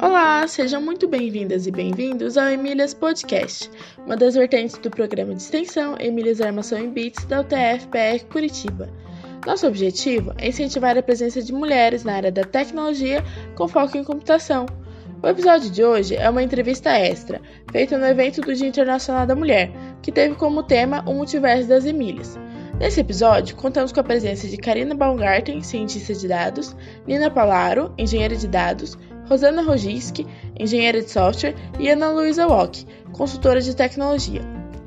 Olá, sejam muito bem-vindas e bem-vindos ao Emílias Podcast, uma das vertentes do programa de extensão Emílias Armação em Bits da UTF-PR Curitiba. Nosso objetivo é incentivar a presença de mulheres na área da tecnologia com foco em computação. O episódio de hoje é uma entrevista extra, feita no evento do Dia Internacional da Mulher, que teve como tema o multiverso das Emílias. Nesse episódio, contamos com a presença de Karina Baumgarten, cientista de dados, Nina Palaro, engenheira de dados, Rosana Roginski, engenheira de software, e Ana Luísa Walk, consultora de tecnologia.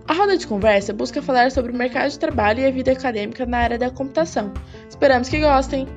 A roda de conversa busca falar sobre o mercado de trabalho e a vida acadêmica na área da computação. Esperamos que gostem!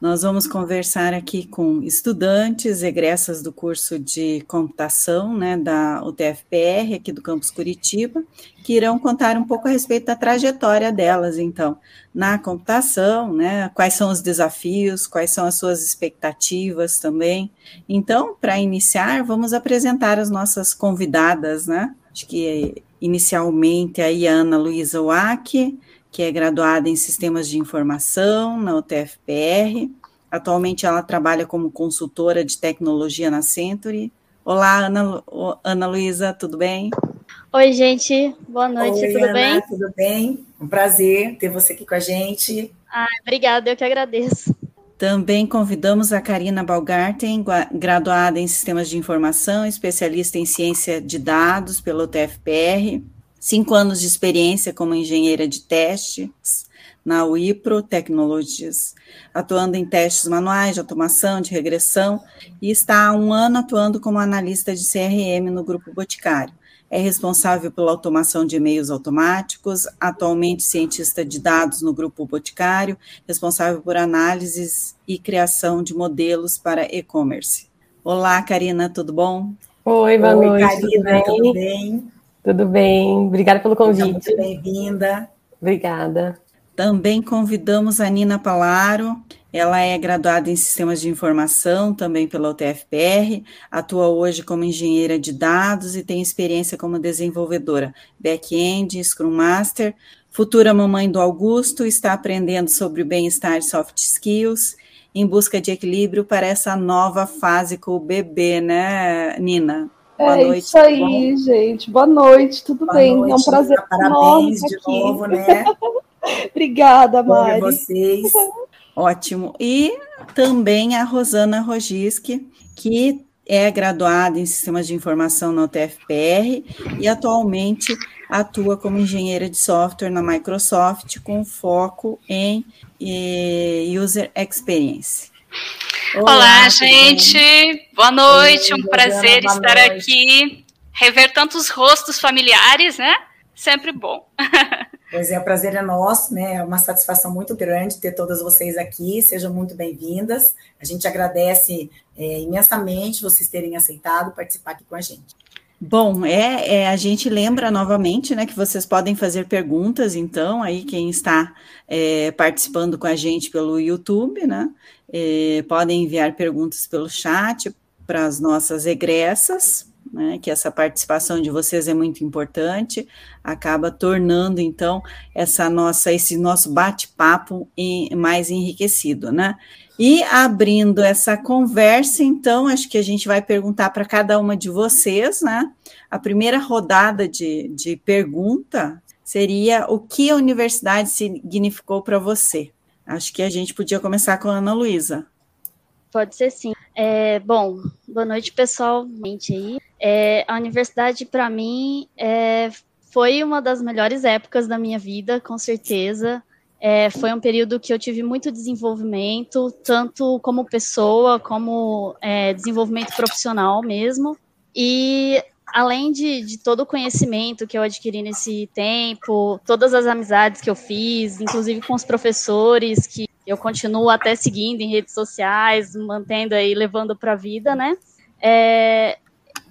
Nós vamos conversar aqui com estudantes egressas do curso de computação, né, da UTFPR, aqui do campus Curitiba, que irão contar um pouco a respeito da trajetória delas, então, na computação, né, quais são os desafios, quais são as suas expectativas também. Então, para iniciar, vamos apresentar as nossas convidadas, né, acho que inicialmente aí a Ana Luísa Wack, que é graduada em Sistemas de Informação na UTFPR. Atualmente ela trabalha como consultora de tecnologia na Century. Olá, Ana, Ana Luísa, tudo bem? Oi, gente, boa noite, Oi, tudo Ana, bem? Tudo bem? Um prazer ter você aqui com a gente. Ah, obrigada, eu que agradeço. Também convidamos a Karina Balgarten, graduada em Sistemas de Informação, especialista em Ciência de Dados pela UTFPR, cinco anos de experiência como engenheira de testes na Wipro Technologies, atuando em testes manuais de automação, de regressão, e está há um ano atuando como analista de CRM no Grupo Boticário. É responsável pela automação de e-mails automáticos, atualmente cientista de dados no Grupo Boticário, responsável por análises e criação de modelos para e-commerce. Olá, Karina, tudo bom? Oi, boa Oi, noite. Karina, tudo tudo bem? Tudo bem, obrigada pelo Seja convite. muito bem-vinda. Obrigada. Também convidamos a Nina Palaro, ela é graduada em Sistemas de Informação, também pela UTFPR, atua hoje como engenheira de dados e tem experiência como desenvolvedora, back-end, Scrum Master, futura mamãe do Augusto, está aprendendo sobre o bem-estar e soft skills, em busca de equilíbrio para essa nova fase com o bebê, né, Nina? Boa é noite, isso aí, gente. Boa noite, tudo Boa bem? Noite, é um prazer parabéns de aqui. novo, né? Obrigada, Mari. Por vocês. Ótimo. E também a Rosana Rogiski, que é graduada em Sistemas de Informação na UTFPR e atualmente atua como engenheira de software na Microsoft com foco em eh, User Experience. Olá, Olá gente. Boa noite. Oi, um prazer estar aqui. Rever tantos rostos familiares, né? Sempre bom. Pois é, o prazer é nosso, né? É uma satisfação muito grande ter todas vocês aqui. Sejam muito bem-vindas. A gente agradece é, imensamente vocês terem aceitado participar aqui com a gente. Bom, é, é, a gente lembra novamente, né, que vocês podem fazer perguntas, então, aí quem está é, participando com a gente pelo YouTube, né, é, podem enviar perguntas pelo chat para as nossas egressas, né, que essa participação de vocês é muito importante, acaba tornando então essa nossa esse nosso bate-papo mais enriquecido, né? E abrindo essa conversa, então, acho que a gente vai perguntar para cada uma de vocês, né? A primeira rodada de, de pergunta seria o que a universidade significou para você? Acho que a gente podia começar com a Ana Luísa. Pode ser sim. É, bom, boa noite, pessoal. Aí. É, a universidade, para mim, é, foi uma das melhores épocas da minha vida, com certeza. É, foi um período que eu tive muito desenvolvimento, tanto como pessoa, como é, desenvolvimento profissional mesmo. E além de, de, todo o conhecimento que eu adquiri nesse tempo, todas as amizades que eu fiz, inclusive com os professores que eu continuo até seguindo em redes sociais, mantendo aí, levando para a vida, né? É,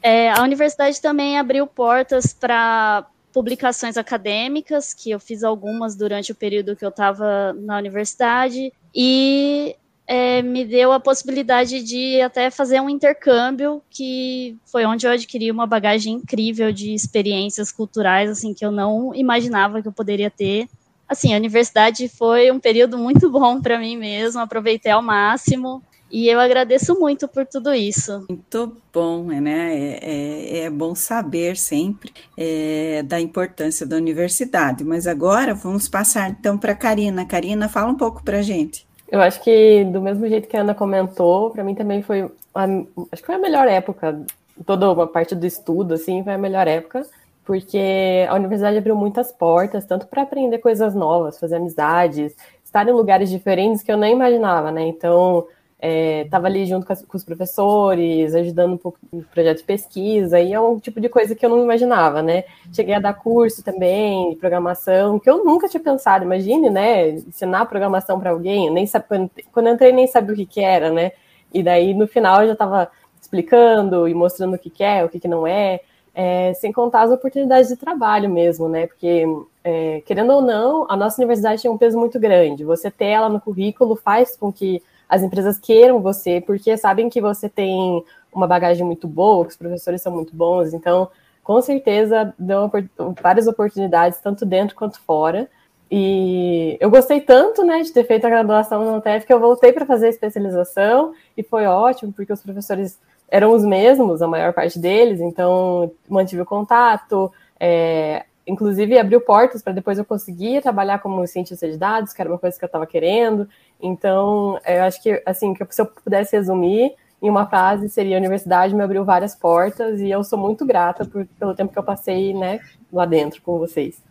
é, a universidade também abriu portas para publicações acadêmicas, que eu fiz algumas durante o período que eu estava na universidade, e é, me deu a possibilidade de até fazer um intercâmbio, que foi onde eu adquiri uma bagagem incrível de experiências culturais, assim, que eu não imaginava que eu poderia ter. assim, a universidade foi um período muito bom para mim mesmo, aproveitei ao máximo. E eu agradeço muito por tudo isso. Muito bom, né? É, é, é bom saber sempre é, da importância da universidade. Mas agora vamos passar então para a Karina. Karina, fala um pouco para a gente. Eu acho que do mesmo jeito que a Ana comentou, para mim também foi, a, acho que foi a melhor época. Toda uma parte do estudo, assim, foi a melhor época porque a universidade abriu muitas portas, tanto para aprender coisas novas, fazer amizades, estar em lugares diferentes que eu nem imaginava, né? Então, estava é, ali junto com, as, com, os professores, ajudando um pouco no projeto de pesquisa, e é um tipo de coisa que eu não imaginava, né? Cheguei a dar curso também programação, que eu nunca tinha pensado, imagine, né? Ensinar programação para alguém, nem quando, quando eu entrei nem sabia o que, que era, né? E daí no final eu já estava explicando e mostrando o que, que é, o que, que não é é, sem contar as oportunidades de trabalho mesmo, né? Porque, é, querendo ou não, a nossa universidade tem um peso muito grande. Você ter ela no currículo faz com que as empresas queiram você, porque sabem que você tem uma bagagem muito boa, que os professores são muito bons, então, com certeza, dão várias oportunidades, tanto dentro quanto fora. E eu gostei tanto, né, de ter feito a graduação na UTF que eu voltei para fazer a especialização e foi ótimo, porque os professores eram os mesmos, a maior parte deles, então mantive o contato, é, inclusive abriu portas para depois eu conseguir trabalhar como cientista de dados, que era uma coisa que eu estava querendo. Então, eu acho que, assim, que se eu pudesse resumir em uma frase, seria a universidade me abriu várias portas e eu sou muito grata por, pelo tempo que eu passei, né, lá dentro com vocês.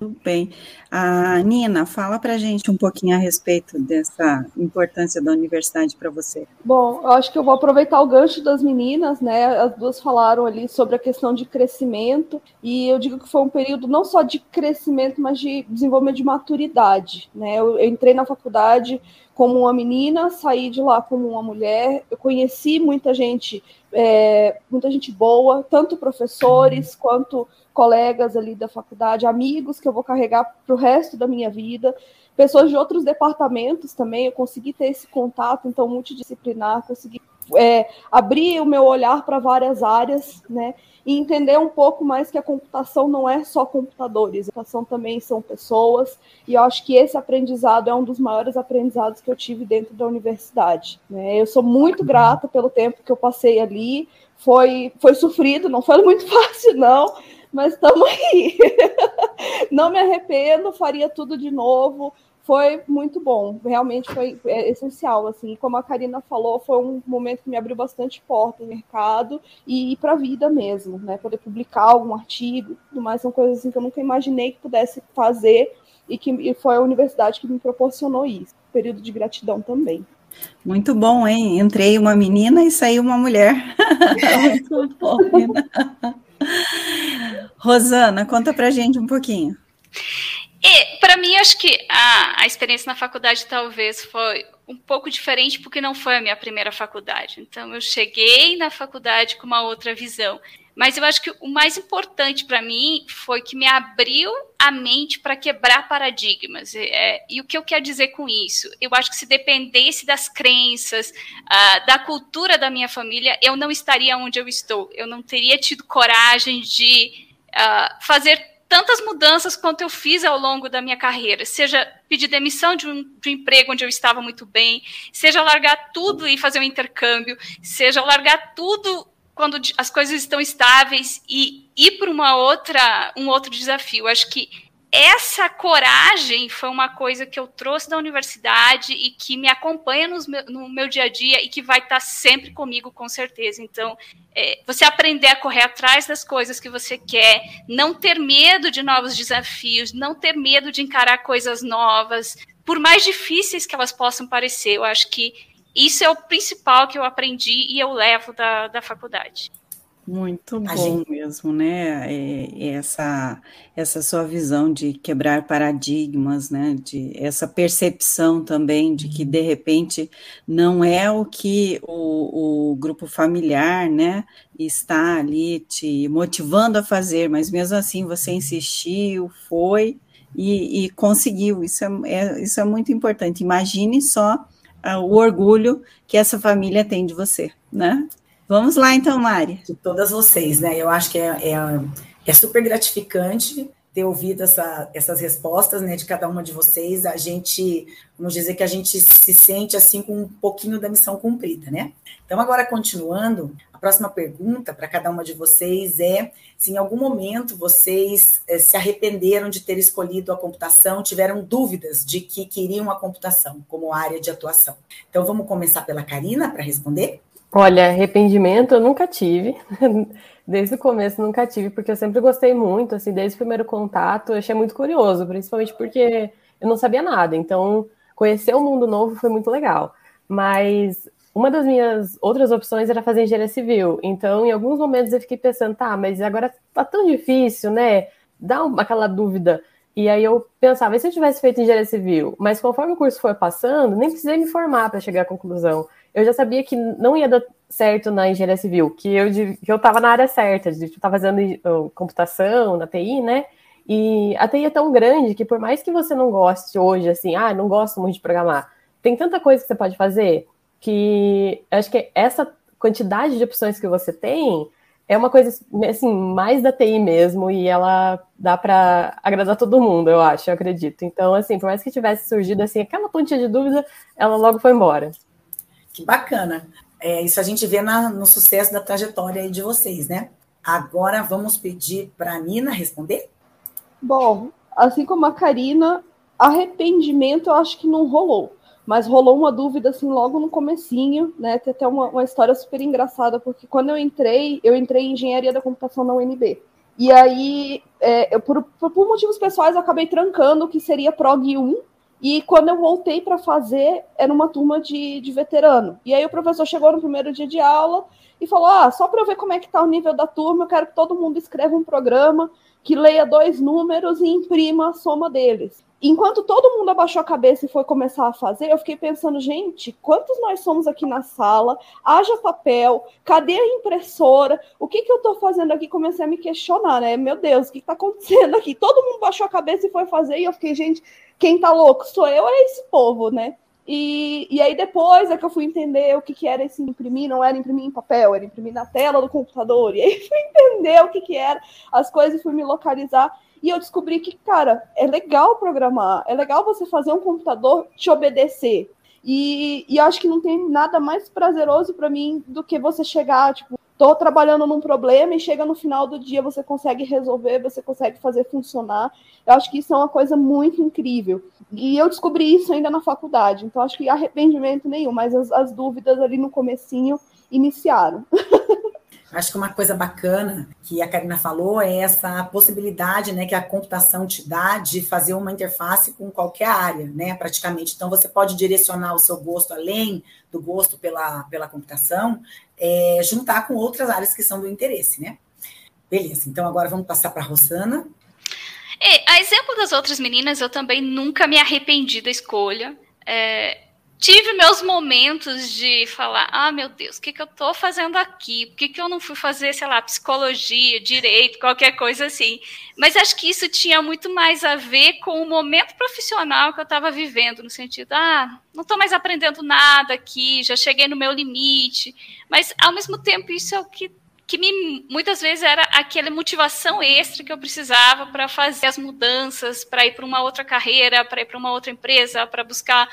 Tudo bem. A Nina, fala para gente um pouquinho a respeito dessa importância da universidade para você. Bom, eu acho que eu vou aproveitar o gancho das meninas, né? As duas falaram ali sobre a questão de crescimento, e eu digo que foi um período não só de crescimento, mas de desenvolvimento de maturidade, né? Eu, eu entrei na faculdade como uma menina, saí de lá como uma mulher, eu conheci muita gente, é, muita gente boa, tanto professores quanto colegas ali da faculdade, amigos que eu vou carregar para o resto da minha vida, pessoas de outros departamentos também, eu consegui ter esse contato, então, multidisciplinar, consegui é, abrir o meu olhar para várias áreas, né? E entender um pouco mais que a computação não é só computadores, a computação também são pessoas, e eu acho que esse aprendizado é um dos maiores aprendizados que eu tive dentro da universidade. Né? Eu sou muito grata pelo tempo que eu passei ali, foi, foi sofrido, não foi muito fácil, não, mas estamos aí. Não me arrependo, faria tudo de novo. Foi muito bom, realmente foi é, essencial. Assim, como a Karina falou, foi um momento que me abriu bastante porta no mercado e, e para a vida mesmo, né? Poder publicar algum artigo, tudo mais, são coisas assim, que eu nunca imaginei que pudesse fazer e que e foi a universidade que me proporcionou isso. Período de gratidão também. Muito bom, hein? Entrei uma menina e saiu uma mulher. Muito bom. Rosana, conta pra gente um pouquinho. E, para mim, acho que a, a experiência na faculdade talvez foi um pouco diferente, porque não foi a minha primeira faculdade. Então, eu cheguei na faculdade com uma outra visão. Mas eu acho que o mais importante para mim foi que me abriu a mente para quebrar paradigmas. É, e o que eu quero dizer com isso? Eu acho que se dependesse das crenças, uh, da cultura da minha família, eu não estaria onde eu estou. Eu não teria tido coragem de uh, fazer tantas mudanças quanto eu fiz ao longo da minha carreira, seja pedir demissão de um, de um, emprego onde eu estava muito bem, seja largar tudo e fazer um intercâmbio, seja largar tudo quando as coisas estão estáveis e ir para uma outra um outro desafio. Acho que essa coragem foi uma coisa que eu trouxe da universidade e que me acompanha meu, no meu dia a dia e que vai estar sempre comigo, com certeza. Então, é, você aprender a correr atrás das coisas que você quer, não ter medo de novos desafios, não ter medo de encarar coisas novas, por mais difíceis que elas possam parecer. Eu acho que isso é o principal que eu aprendi e eu levo da, da faculdade. Muito bom gente... mesmo, né? É, essa, essa sua visão de quebrar paradigmas, né? De essa percepção também de que de repente não é o que o, o grupo familiar, né? Está ali te motivando a fazer, mas mesmo assim você insistiu, foi e, e conseguiu. Isso é, é, isso é muito importante. Imagine só o orgulho que essa família tem de você, né? Vamos lá então, Mari. De todas vocês, né? Eu acho que é, é, é super gratificante ter ouvido essa, essas respostas né, de cada uma de vocês. A gente, vamos dizer que a gente se sente assim com um pouquinho da missão cumprida, né? Então, agora continuando, a próxima pergunta para cada uma de vocês é se em algum momento vocês eh, se arrependeram de ter escolhido a computação, tiveram dúvidas de que queriam a computação como área de atuação. Então, vamos começar pela Karina para responder? Olha, arrependimento eu nunca tive. Desde o começo nunca tive, porque eu sempre gostei muito, assim, desde o primeiro contato, eu achei muito curioso, principalmente porque eu não sabia nada. Então, conhecer um mundo novo foi muito legal. Mas uma das minhas outras opções era fazer engenharia civil. Então, em alguns momentos eu fiquei pensando, tá, mas agora tá tão difícil, né? Dá uma, aquela dúvida. E aí eu pensava, e se eu tivesse feito engenharia civil? Mas conforme o curso foi passando, nem precisei me formar para chegar à conclusão. Eu já sabia que não ia dar certo na engenharia civil, que eu estava na área certa, de estar fazendo computação, na TI, né? E a TI é tão grande que por mais que você não goste hoje, assim, ah, não gosto muito de programar, tem tanta coisa que você pode fazer que acho que essa quantidade de opções que você tem é uma coisa assim mais da TI mesmo e ela dá para agradar todo mundo, eu acho, eu acredito. Então, assim, por mais que tivesse surgido assim aquela pontinha de dúvida, ela logo foi embora. Que bacana. É, isso a gente vê na, no sucesso da trajetória de vocês, né? Agora vamos pedir para a Nina responder? Bom, assim como a Karina, arrependimento eu acho que não rolou. Mas rolou uma dúvida assim logo no comecinho, né? Tem até uma, uma história super engraçada, porque quando eu entrei, eu entrei em engenharia da computação na UNB. E aí, é, eu, por, por, motivos pessoais, eu acabei trancando o que seria PROG 1, e quando eu voltei para fazer, era uma turma de, de veterano. E aí o professor chegou no primeiro dia de aula e falou: Ah, só para eu ver como é que está o nível da turma, eu quero que todo mundo escreva um programa que leia dois números e imprima a soma deles. Enquanto todo mundo abaixou a cabeça e foi começar a fazer, eu fiquei pensando, gente, quantos nós somos aqui na sala? Haja papel, cadê a impressora? O que, que eu estou fazendo aqui? Comecei a me questionar, né? Meu Deus, o que está acontecendo aqui? Todo mundo baixou a cabeça e foi fazer, e eu fiquei, gente, quem tá louco sou eu, é esse povo, né? E, e aí depois é que eu fui entender o que, que era esse imprimir, não era imprimir em papel, era imprimir na tela do computador. E aí fui entender o que, que era as coisas e fui me localizar. E eu descobri que, cara, é legal programar, é legal você fazer um computador te obedecer. E, e acho que não tem nada mais prazeroso para mim do que você chegar, tipo, tô trabalhando num problema e chega no final do dia você consegue resolver, você consegue fazer funcionar. Eu acho que isso é uma coisa muito incrível. E eu descobri isso ainda na faculdade, então acho que arrependimento nenhum, mas as, as dúvidas ali no comecinho iniciaram. Acho que uma coisa bacana que a Karina falou é essa possibilidade né, que a computação te dá de fazer uma interface com qualquer área, né, praticamente. Então, você pode direcionar o seu gosto além do gosto pela, pela computação, é, juntar com outras áreas que são do interesse, né? Beleza, então agora vamos passar para a Rosana. É, a exemplo das outras meninas, eu também nunca me arrependi da escolha. É, tive meus momentos de falar: ah, meu Deus, o que, que eu estou fazendo aqui? Por que, que eu não fui fazer, sei lá, psicologia, direito, qualquer coisa assim? Mas acho que isso tinha muito mais a ver com o momento profissional que eu estava vivendo, no sentido: ah, não estou mais aprendendo nada aqui, já cheguei no meu limite. Mas, ao mesmo tempo, isso é o que que me, muitas vezes era aquela motivação extra que eu precisava para fazer as mudanças, para ir para uma outra carreira, para ir para uma outra empresa, para buscar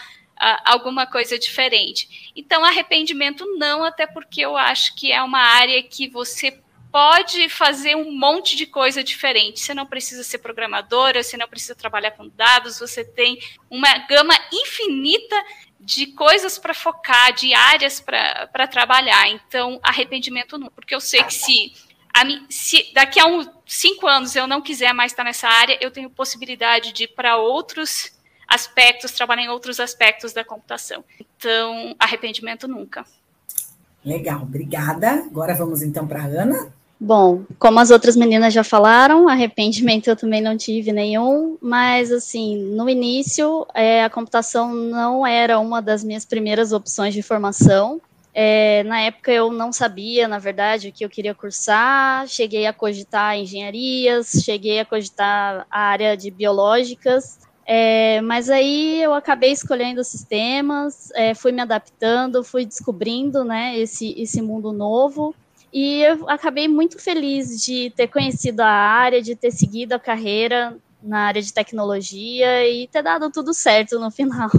alguma coisa diferente. Então, arrependimento não, até porque eu acho que é uma área que você pode fazer um monte de coisa diferente. Você não precisa ser programadora, você não precisa trabalhar com dados, você tem uma gama infinita de coisas para focar, de áreas para trabalhar. Então, arrependimento não, porque eu sei que se, a, se daqui a uns cinco anos eu não quiser mais estar nessa área, eu tenho possibilidade de ir para outros aspectos, trabalhar em outros aspectos da computação. Então, arrependimento nunca. Legal, obrigada. Agora vamos então para a Ana. Bom, como as outras meninas já falaram, arrependimento eu também não tive nenhum, mas assim, no início é, a computação não era uma das minhas primeiras opções de formação. É, na época eu não sabia, na verdade, o que eu queria cursar, cheguei a cogitar engenharias, cheguei a cogitar a área de biológicas, é, mas aí eu acabei escolhendo sistemas, é, fui me adaptando, fui descobrindo né, esse, esse mundo novo. E eu acabei muito feliz de ter conhecido a área, de ter seguido a carreira na área de tecnologia e ter dado tudo certo no final.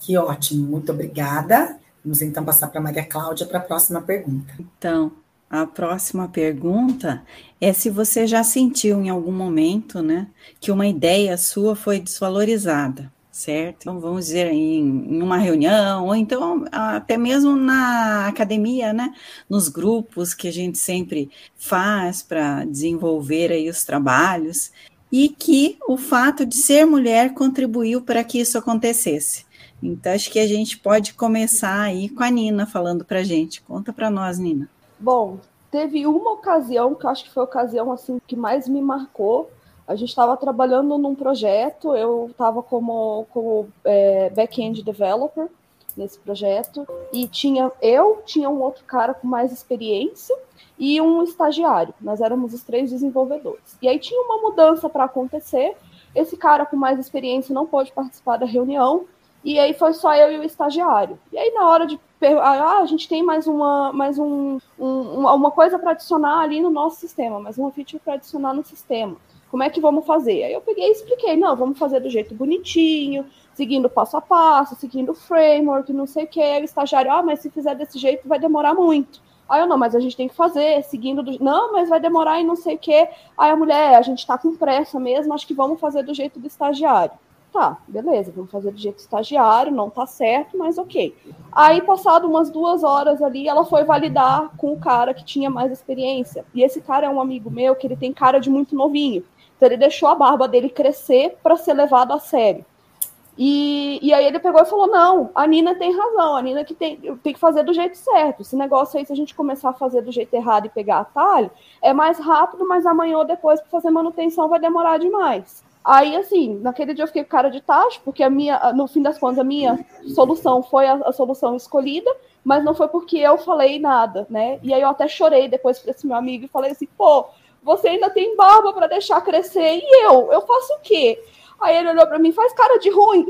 Que ótimo, muito obrigada. Vamos então passar para a Maria Cláudia para a próxima pergunta. Então, a próxima pergunta é se você já sentiu em algum momento, né, que uma ideia sua foi desvalorizada, certo? Então, vamos dizer, em, em uma reunião, ou então até mesmo na academia, né, nos grupos que a gente sempre faz para desenvolver aí os trabalhos, e que o fato de ser mulher contribuiu para que isso acontecesse. Então, acho que a gente pode começar aí com a Nina falando para a gente. Conta para nós, Nina. Bom, teve uma ocasião que acho que foi a ocasião assim que mais me marcou. A gente estava trabalhando num projeto, eu estava como, como é, back-end developer nesse projeto, e tinha eu, tinha um outro cara com mais experiência, e um estagiário. Nós éramos os três desenvolvedores. E aí tinha uma mudança para acontecer. Esse cara com mais experiência não pôde participar da reunião. E aí foi só eu e o estagiário. E aí na hora de ah, a gente tem mais uma mais um, um uma coisa para adicionar ali no nosso sistema, mais uma feature para adicionar no sistema. Como é que vamos fazer? Aí eu peguei e expliquei, não, vamos fazer do jeito bonitinho, seguindo passo a passo, seguindo o framework, não sei o que. Aí o estagiário, ah, mas se fizer desse jeito vai demorar muito. Aí eu, não, mas a gente tem que fazer, seguindo do... Não, mas vai demorar e não sei o quê. Aí a mulher, a gente tá com pressa mesmo, acho que vamos fazer do jeito do estagiário. Tá, beleza, vamos fazer do jeito estagiário, não tá certo, mas ok. Aí, passado umas duas horas ali, ela foi validar com o cara que tinha mais experiência. E esse cara é um amigo meu que ele tem cara de muito novinho. Então ele deixou a barba dele crescer para ser levado a sério. E, e aí ele pegou e falou: não, a Nina tem razão, a Nina que tem, tem que fazer do jeito certo. Esse negócio aí, se a gente começar a fazer do jeito errado e pegar atalho, é mais rápido, mas amanhã ou depois para fazer manutenção vai demorar demais. Aí, assim, naquele dia eu fiquei com cara de tacho, porque a minha, no fim das contas, a minha solução foi a, a solução escolhida, mas não foi porque eu falei nada, né? E aí eu até chorei depois para esse meu amigo e falei assim: pô, você ainda tem barba para deixar crescer, e eu? Eu faço o quê? Aí ele olhou para mim, faz cara de ruim.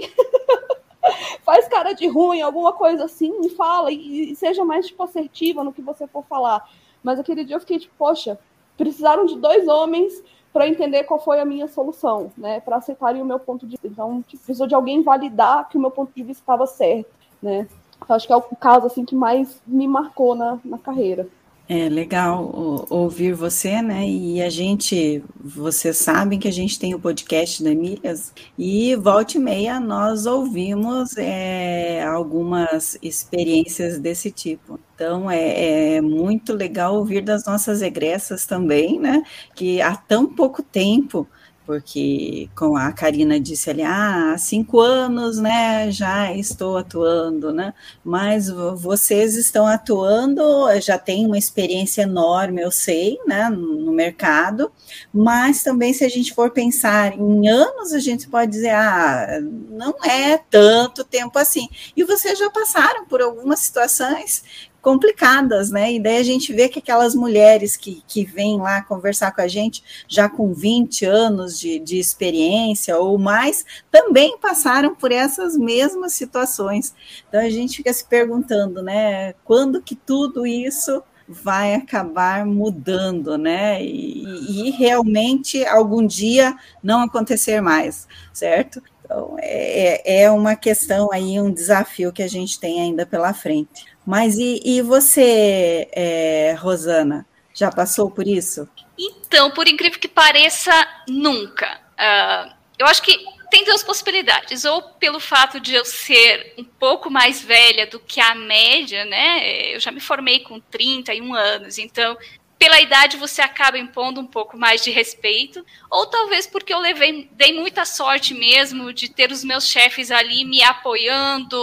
faz cara de ruim, alguma coisa assim, e fala, e, e, seja mais tipo, assertiva no que você for falar. Mas aquele dia eu fiquei tipo, poxa, precisaram de dois homens para entender qual foi a minha solução, né? Para aceitarem o meu ponto de vista. Então, tipo, precisou de alguém validar que o meu ponto de vista estava certo, né? Então, acho que é o caso assim que mais me marcou na, na carreira. É legal ouvir você, né? E a gente, vocês sabem que a gente tem o podcast da Emílias e volta e meia nós ouvimos é, algumas experiências desse tipo. Então é, é, muito legal ouvir das nossas egressas também, né? Que há tão pouco tempo porque como a Karina disse ali, ah, há cinco anos, né, já estou atuando, né, mas vocês estão atuando, já tem uma experiência enorme, eu sei, né, no mercado, mas também se a gente for pensar em anos, a gente pode dizer, ah, não é tanto tempo assim, e vocês já passaram por algumas situações complicadas, né? E daí a gente vê que aquelas mulheres que, que vêm lá conversar com a gente, já com 20 anos de, de experiência ou mais, também passaram por essas mesmas situações. Então a gente fica se perguntando, né? Quando que tudo isso vai acabar mudando, né? E, e realmente algum dia não acontecer mais, certo? Então, é, é uma questão aí, um desafio que a gente tem ainda pela frente. Mas e, e você, é, Rosana, já passou por isso? Então, por incrível que pareça, nunca. Uh, eu acho que tem duas possibilidades. Ou pelo fato de eu ser um pouco mais velha do que a média, né? Eu já me formei com 31 anos, então pela idade você acaba impondo um pouco mais de respeito, ou talvez porque eu levei, dei muita sorte mesmo de ter os meus chefes ali me apoiando,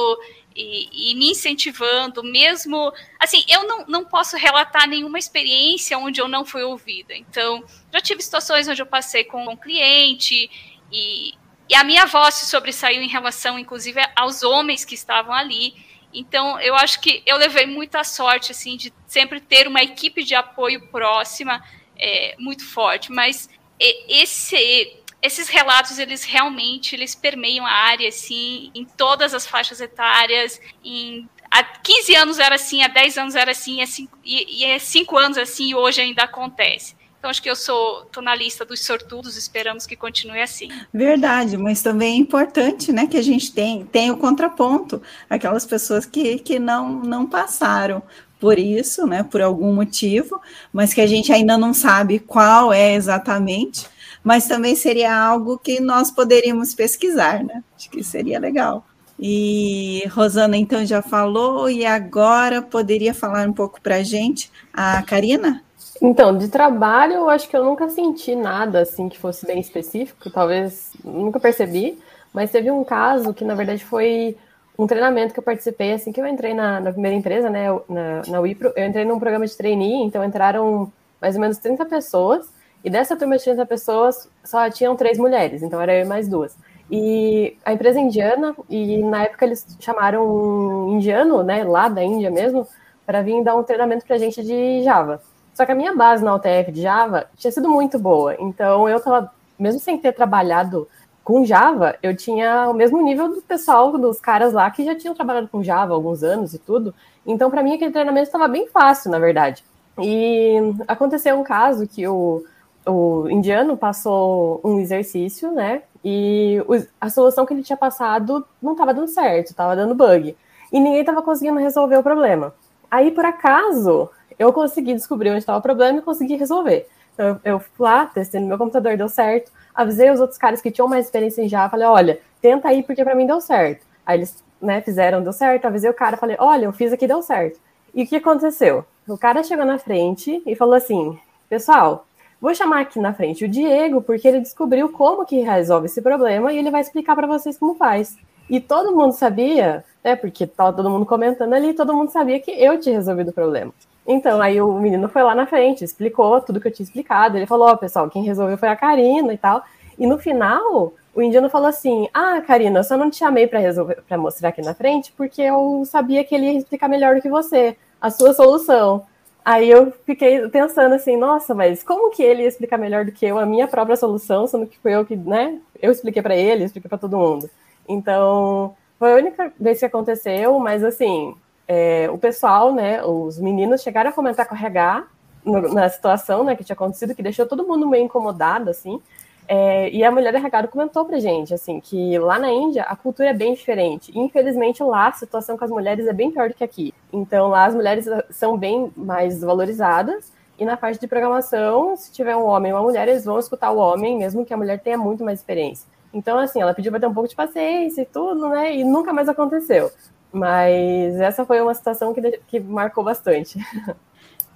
e, e, me incentivando, mesmo. Assim, eu não, não posso relatar nenhuma experiência onde eu não fui ouvida. Então, já tive situações onde eu passei com um cliente e, e a minha voz se sobressaiu em relação, inclusive, aos homens que estavam ali. Então, eu acho que eu levei muita sorte, assim, de sempre ter uma equipe de apoio próxima, é, muito forte. Mas esse esses relatos eles realmente eles permeiam a área assim em todas as faixas etárias em há 15 anos era assim, há 10 anos era assim, e, e é 5 anos assim, e hoje ainda acontece. Então, acho que eu sou, tô na lista dos sortudos, esperamos que continue assim. Verdade, mas também é importante, né, que a gente tem, tem o contraponto, aquelas pessoas que, que não, não passaram por isso, né, por algum motivo, mas que a gente ainda não sabe qual é exatamente, mas também seria algo que nós poderíamos pesquisar, né? Acho que seria legal. E Rosana, então, já falou, e agora poderia falar um pouco para a gente a Karina? Então, de trabalho, eu acho que eu nunca senti nada assim que fosse bem específico, talvez nunca percebi, mas teve um caso que, na verdade, foi um treinamento que eu participei assim que eu entrei na, na primeira empresa, né, na, na Wipro, eu entrei num programa de trainee, então entraram mais ou menos 30 pessoas, e dessa turma de 30 pessoas só tinham três mulheres, então era eu e mais duas. E a empresa é indiana, e na época eles chamaram um indiano, né, lá da Índia mesmo, para vir dar um treinamento para a gente de Java. Só que a minha base na UTF de Java tinha sido muito boa. Então eu tava, mesmo sem ter trabalhado com Java, eu tinha o mesmo nível do pessoal, dos caras lá que já tinham trabalhado com Java há alguns anos e tudo. Então, para mim, aquele treinamento estava bem fácil, na verdade. E aconteceu um caso que o, o indiano passou um exercício, né? E a solução que ele tinha passado não estava dando certo, estava dando bug. E ninguém estava conseguindo resolver o problema. Aí, por acaso, eu consegui descobrir onde estava o problema e consegui resolver. Então, eu fui lá, testei no meu computador, deu certo. Avisei os outros caras que tinham mais experiência em Java, falei, olha, tenta aí porque para mim deu certo. Aí eles né, fizeram, deu certo. Avisei o cara, falei, olha, eu fiz aqui, deu certo. E o que aconteceu? O cara chegou na frente e falou assim, pessoal, vou chamar aqui na frente o Diego porque ele descobriu como que resolve esse problema e ele vai explicar para vocês como faz. E todo mundo sabia, né, porque estava todo mundo comentando ali, todo mundo sabia que eu tinha resolvido o problema. Então, aí o menino foi lá na frente, explicou tudo que eu tinha explicado. Ele falou: Ó, oh, pessoal, quem resolveu foi a Karina e tal. E no final, o indiano falou assim: Ah, Karina, eu só não te chamei para resolver, para mostrar aqui na frente, porque eu sabia que ele ia explicar melhor do que você a sua solução. Aí eu fiquei pensando assim, nossa, mas como que ele ia explicar melhor do que eu a minha própria solução, sendo que foi eu que, né? Eu expliquei para ele, expliquei para todo mundo. Então, foi a única vez que aconteceu, mas assim, é, o pessoal, né, os meninos chegaram a comentar com o RH no, na situação, né, que tinha acontecido, que deixou todo mundo meio incomodado, assim, é, e a mulher RH comentou pra gente, assim, que lá na Índia a cultura é bem diferente. Infelizmente lá a situação com as mulheres é bem pior do que aqui. Então lá as mulheres são bem mais valorizadas, e na parte de programação, se tiver um homem e uma mulher, eles vão escutar o homem, mesmo que a mulher tenha muito mais experiência. Então, assim, ela pediu para ter um pouco de paciência e tudo, né? E nunca mais aconteceu. Mas essa foi uma situação que, que marcou bastante.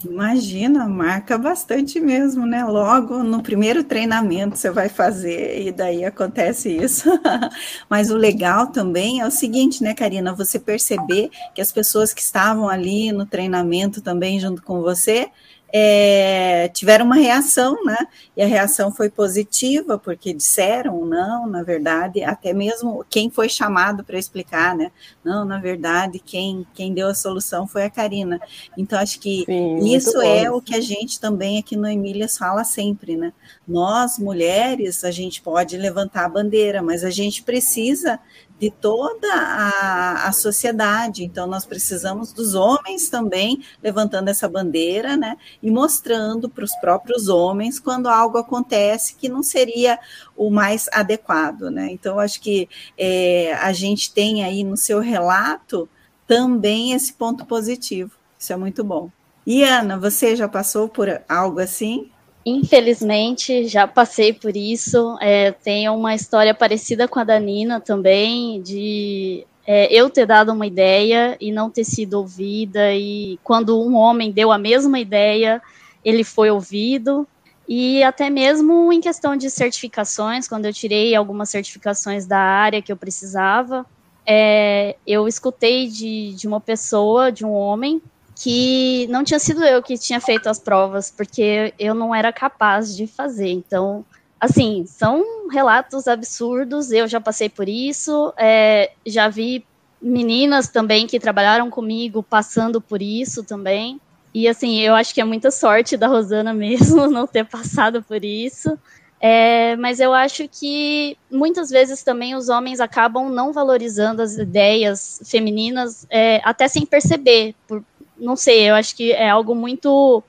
Imagina, marca bastante mesmo, né? Logo no primeiro treinamento você vai fazer e daí acontece isso. Mas o legal também é o seguinte, né, Karina? Você perceber que as pessoas que estavam ali no treinamento também junto com você é, tiveram uma reação, né? E a reação foi positiva, porque disseram, não, na verdade, até mesmo quem foi chamado para explicar, né? Não, na verdade, quem, quem deu a solução foi a Karina. Então, acho que Sim, isso é o que a gente também aqui no Emílias fala sempre, né? Nós, mulheres, a gente pode levantar a bandeira, mas a gente precisa de toda a, a sociedade. Então, nós precisamos dos homens também levantando essa bandeira, né? E mostrando para os próprios homens quando algo acontece que não seria o mais adequado, né? Então, acho que é, a gente tem aí no seu relato também esse ponto positivo. Isso é muito bom. E Ana, você já passou por algo assim? Infelizmente, já passei por isso. É, tenho uma história parecida com a da Nina também, de é, eu ter dado uma ideia e não ter sido ouvida, e quando um homem deu a mesma ideia, ele foi ouvido. E até mesmo em questão de certificações, quando eu tirei algumas certificações da área que eu precisava, é, eu escutei de, de uma pessoa, de um homem, que não tinha sido eu que tinha feito as provas, porque eu não era capaz de fazer. Então, assim, são relatos absurdos, eu já passei por isso, é, já vi meninas também que trabalharam comigo passando por isso também. E assim, eu acho que é muita sorte da Rosana mesmo não ter passado por isso. É, mas eu acho que muitas vezes também os homens acabam não valorizando as ideias femininas, é, até sem perceber. Por, não sei, eu acho que é algo muito,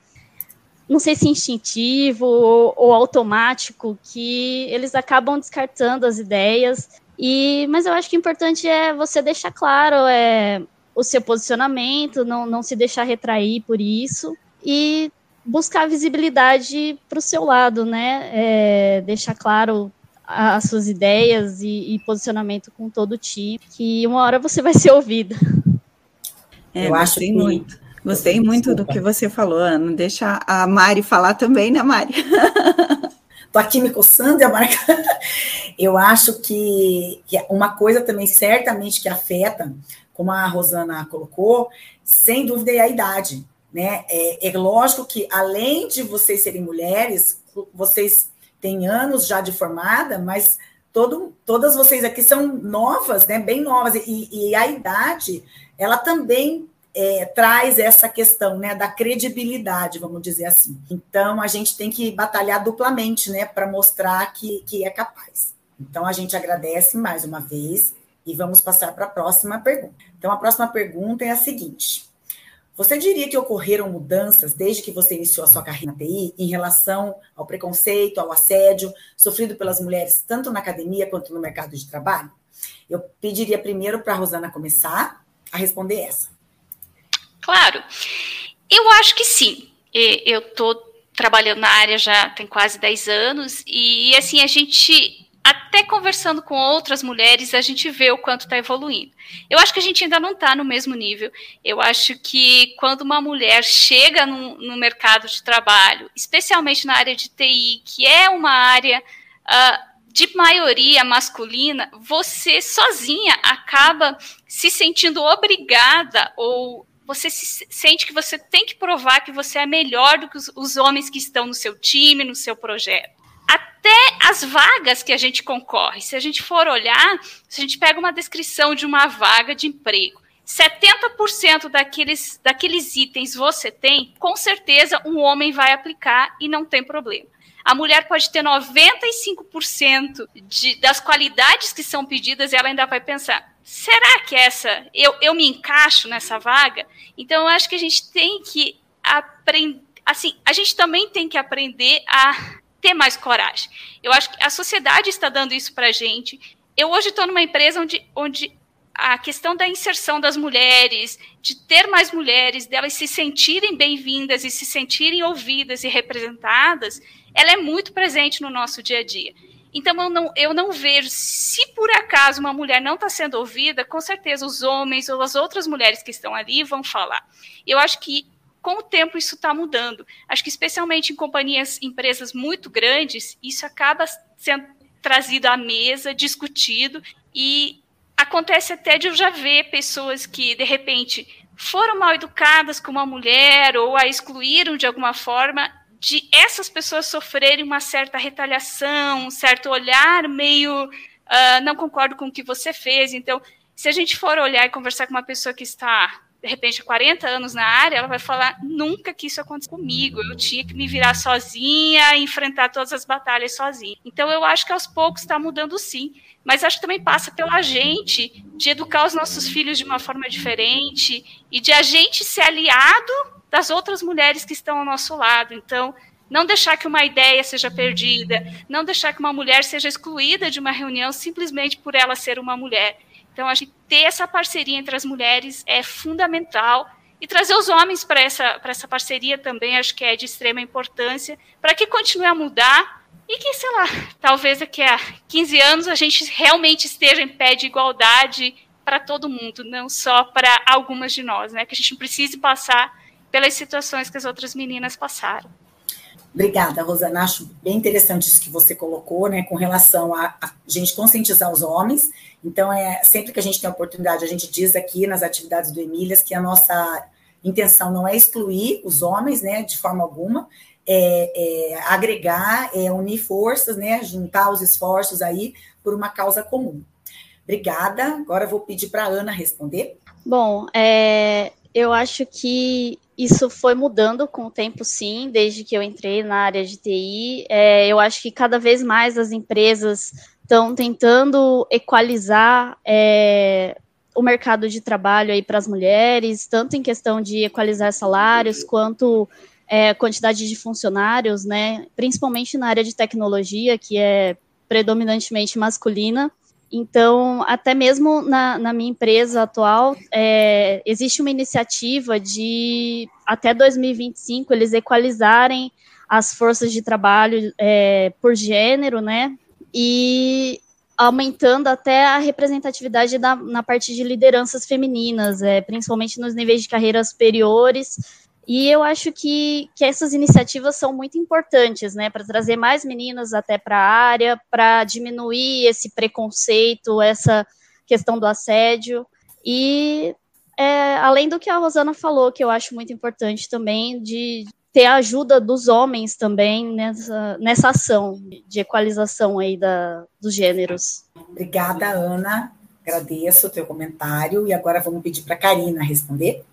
não sei se instintivo ou, ou automático, que eles acabam descartando as ideias. E, mas eu acho que o importante é você deixar claro é, o seu posicionamento, não, não se deixar retrair por isso. E buscar visibilidade para o seu lado, né? É, deixar claro as suas ideias e, e, posicionamento com todo o time, que uma hora você vai ser ouvida. É, eu acho que... muito. Gostei muito do que você falou, Ana. Deixa a Mari falar também, né, Mari? Tô aqui me coçando a marca. Eu acho que, que uma coisa também certamente que afeta, como a Rosana colocou, sem dúvida é a idade. Né? É, é lógico que, além de vocês serem mulheres, vocês têm anos já de formada, mas todo, todas vocês aqui são novas, né? bem novas, e, e a idade, ela também é, traz essa questão né, da credibilidade, vamos dizer assim. Então, a gente tem que batalhar duplamente né, para mostrar que, que é capaz. Então, a gente agradece mais uma vez e vamos passar para a próxima pergunta. Então, a próxima pergunta é a seguinte: você diria que ocorreram mudanças desde que você iniciou a sua carreira na TI em relação ao preconceito, ao assédio sofrido pelas mulheres, tanto na academia quanto no mercado de trabalho? Eu pediria primeiro para a Rosana começar a responder essa. Claro, eu acho que sim. Eu estou trabalhando na área já tem quase 10 anos e assim a gente até conversando com outras mulheres, a gente vê o quanto está evoluindo. Eu acho que a gente ainda não está no mesmo nível. Eu acho que quando uma mulher chega no, no, mercado de trabalho, especialmente na área de TI, que é uma área uh, de maioria masculina, você sozinha acaba se sentindo obrigada ou você se sente que você tem que provar que você é melhor do que os, os homens que estão no seu time, no seu projeto até as vagas que a gente concorre. Se a gente for olhar, se a gente pega uma descrição de uma vaga de emprego, 70% daqueles, daqueles itens você tem, com certeza um homem vai aplicar e não tem problema. A mulher pode ter 95% de, das qualidades que são pedidas e ela ainda vai pensar: será que essa eu, eu me encaixo nessa vaga? Então eu acho que a gente tem que aprender. Assim, a gente também tem que aprender a ter mais coragem. Eu acho que a sociedade está dando isso para a gente. Eu hoje estou numa empresa onde, onde a questão da inserção das mulheres, de ter mais mulheres, delas se sentirem bem-vindas e se sentirem ouvidas e representadas, ela é muito presente no nosso dia a dia. Então, eu não, eu não vejo, se por acaso uma mulher não está sendo ouvida, com certeza os homens ou as outras mulheres que estão ali vão falar. Eu acho que com o tempo isso está mudando. Acho que especialmente em companhias, empresas muito grandes, isso acaba sendo trazido à mesa, discutido e acontece até de eu já ver pessoas que de repente foram mal educadas com uma mulher ou a excluíram de alguma forma, de essas pessoas sofrerem uma certa retaliação, um certo olhar meio uh, não concordo com o que você fez. Então, se a gente for olhar e conversar com uma pessoa que está de repente, 40 anos na área, ela vai falar: nunca que isso aconteceu comigo, eu tinha que me virar sozinha, enfrentar todas as batalhas sozinha. Então, eu acho que aos poucos está mudando sim, mas acho que também passa pela gente de educar os nossos filhos de uma forma diferente e de a gente ser aliado das outras mulheres que estão ao nosso lado. Então, não deixar que uma ideia seja perdida, não deixar que uma mulher seja excluída de uma reunião simplesmente por ela ser uma mulher. Então, a gente ter essa parceria entre as mulheres é fundamental e trazer os homens para essa, essa parceria também acho que é de extrema importância para que continue a mudar e que, sei lá, talvez daqui a 15 anos a gente realmente esteja em pé de igualdade para todo mundo, não só para algumas de nós, né? Que a gente não precise passar pelas situações que as outras meninas passaram. Obrigada, Rosana. Acho bem interessante isso que você colocou, né, com relação a, a gente conscientizar os homens. Então, é sempre que a gente tem a oportunidade, a gente diz aqui nas atividades do Emílias que a nossa intenção não é excluir os homens, né, de forma alguma, é, é agregar, é unir forças, né, juntar os esforços aí por uma causa comum. Obrigada. Agora vou pedir para a Ana responder. Bom, é, eu acho que isso foi mudando com o tempo, sim, desde que eu entrei na área de TI. É, eu acho que cada vez mais as empresas estão tentando equalizar é, o mercado de trabalho aí para as mulheres, tanto em questão de equalizar salários, quanto é, quantidade de funcionários, né? Principalmente na área de tecnologia, que é predominantemente masculina. Então, até mesmo na, na minha empresa atual, é, existe uma iniciativa de, até 2025, eles equalizarem as forças de trabalho é, por gênero, né? E aumentando até a representatividade da, na parte de lideranças femininas, é, principalmente nos níveis de carreiras superiores e eu acho que, que essas iniciativas são muito importantes, né, para trazer mais meninas até para a área, para diminuir esse preconceito, essa questão do assédio. E é, além do que a Rosana falou, que eu acho muito importante também, de ter a ajuda dos homens também nessa, nessa ação de equalização aí da, dos gêneros. Obrigada, Ana. Agradeço o teu comentário. E agora vamos pedir para a Karina responder.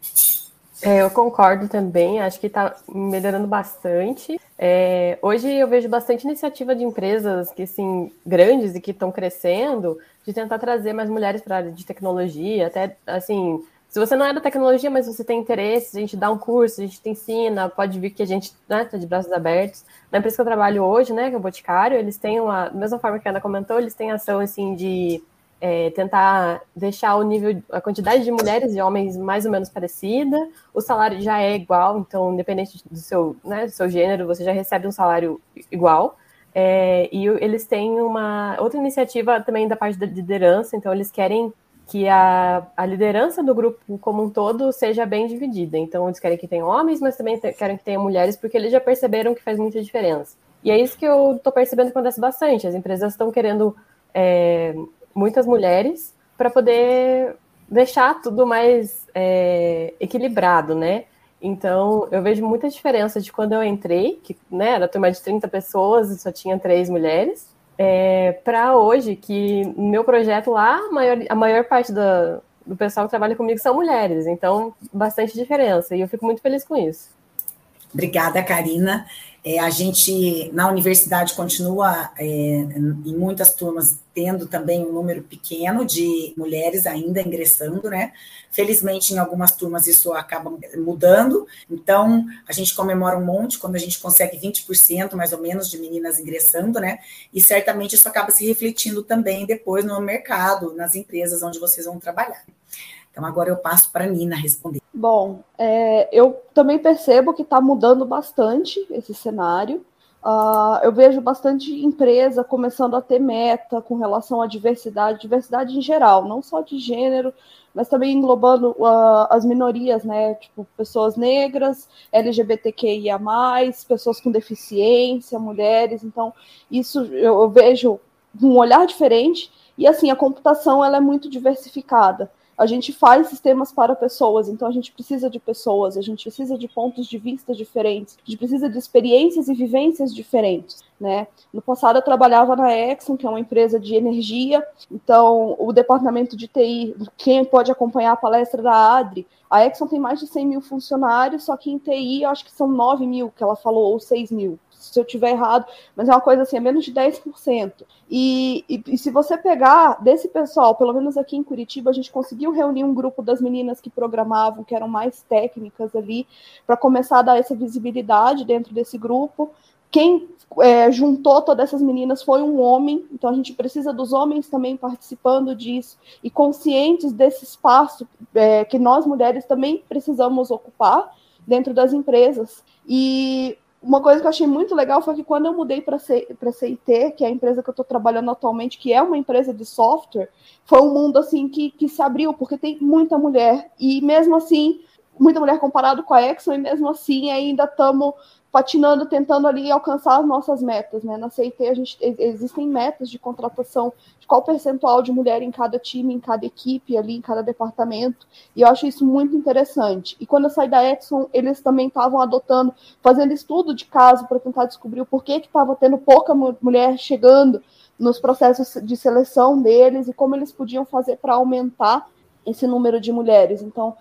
É, eu concordo também, acho que está melhorando bastante. É, hoje eu vejo bastante iniciativa de empresas que, assim, grandes e que estão crescendo, de tentar trazer mais mulheres para a área de tecnologia, até, assim, se você não é da tecnologia, mas você tem interesse, a gente dá um curso, a gente te ensina, pode vir que a gente está né, tá de braços abertos. Na empresa que eu trabalho hoje, né, que é o Boticário, eles têm uma, da mesma forma que a Ana comentou, eles têm ação, assim, de é, tentar deixar o nível, a quantidade de mulheres e homens mais ou menos parecida. O salário já é igual, então, independente do seu, né, do seu gênero, você já recebe um salário igual. É, e eles têm uma outra iniciativa também da parte da liderança, então eles querem que a, a liderança do grupo como um todo seja bem dividida. Então, eles querem que tenha homens, mas também querem que tenha mulheres, porque eles já perceberam que faz muita diferença. E é isso que eu estou percebendo que acontece bastante. As empresas estão querendo é, muitas mulheres para poder deixar tudo mais é, equilibrado, né? Então, eu vejo muita diferença de quando eu entrei, que né, era turma de 30 pessoas e só tinha três mulheres, é, para hoje, que no meu projeto lá, a maior, a maior parte do, do pessoal que trabalha comigo são mulheres. Então, bastante diferença. E eu fico muito feliz com isso. Obrigada, Karina. É, a gente, na universidade, continua é, em muitas turmas tendo também um número pequeno de mulheres ainda ingressando, né? Felizmente, em algumas turmas isso acaba mudando, então a gente comemora um monte quando a gente consegue 20% mais ou menos de meninas ingressando, né? E certamente isso acaba se refletindo também depois no mercado, nas empresas onde vocês vão trabalhar. Então, agora eu passo para a Nina responder. Bom, é, eu também percebo que está mudando bastante esse cenário. Uh, eu vejo bastante empresa começando a ter meta com relação à diversidade, diversidade em geral, não só de gênero, mas também englobando uh, as minorias, né? Tipo, pessoas negras, LGBTQIA, pessoas com deficiência, mulheres. Então, isso eu, eu vejo um olhar diferente. E assim, a computação ela é muito diversificada a gente faz sistemas para pessoas, então a gente precisa de pessoas, a gente precisa de pontos de vista diferentes, a gente precisa de experiências e vivências diferentes, né? No passado eu trabalhava na Exxon, que é uma empresa de energia, então o departamento de TI, quem pode acompanhar a palestra da Adri, a Exxon tem mais de 100 mil funcionários, só que em TI eu acho que são 9 mil que ela falou, ou 6 mil se eu tiver errado, mas é uma coisa assim, é menos de 10%. E, e, e, se você pegar desse pessoal, pelo menos aqui em Curitiba, a gente conseguiu reunir um grupo das meninas que programavam, que eram mais técnicas ali, para começar a dar essa visibilidade dentro desse grupo. Quem é, juntou todas essas meninas foi um homem, então a gente precisa dos homens também participando disso e conscientes desse espaço é, que nós mulheres também precisamos ocupar dentro das empresas. E uma coisa que eu achei muito legal foi que quando eu mudei para a CIT, que é a empresa que eu estou trabalhando atualmente, que é uma empresa de software, foi um mundo assim que, que se abriu, porque tem muita mulher. E mesmo assim, muita mulher comparado com a Exxon, e mesmo assim ainda estamos patinando, tentando ali alcançar as nossas metas, né? Na CIT a gente existem metas de contratação de qual percentual de mulher em cada time, em cada equipe ali, em cada departamento, e eu acho isso muito interessante. E quando eu saí da Exxon, eles também estavam adotando, fazendo estudo de caso para tentar descobrir o porquê que estava tendo pouca mulher chegando nos processos de seleção deles e como eles podiam fazer para aumentar esse número de mulheres. Então,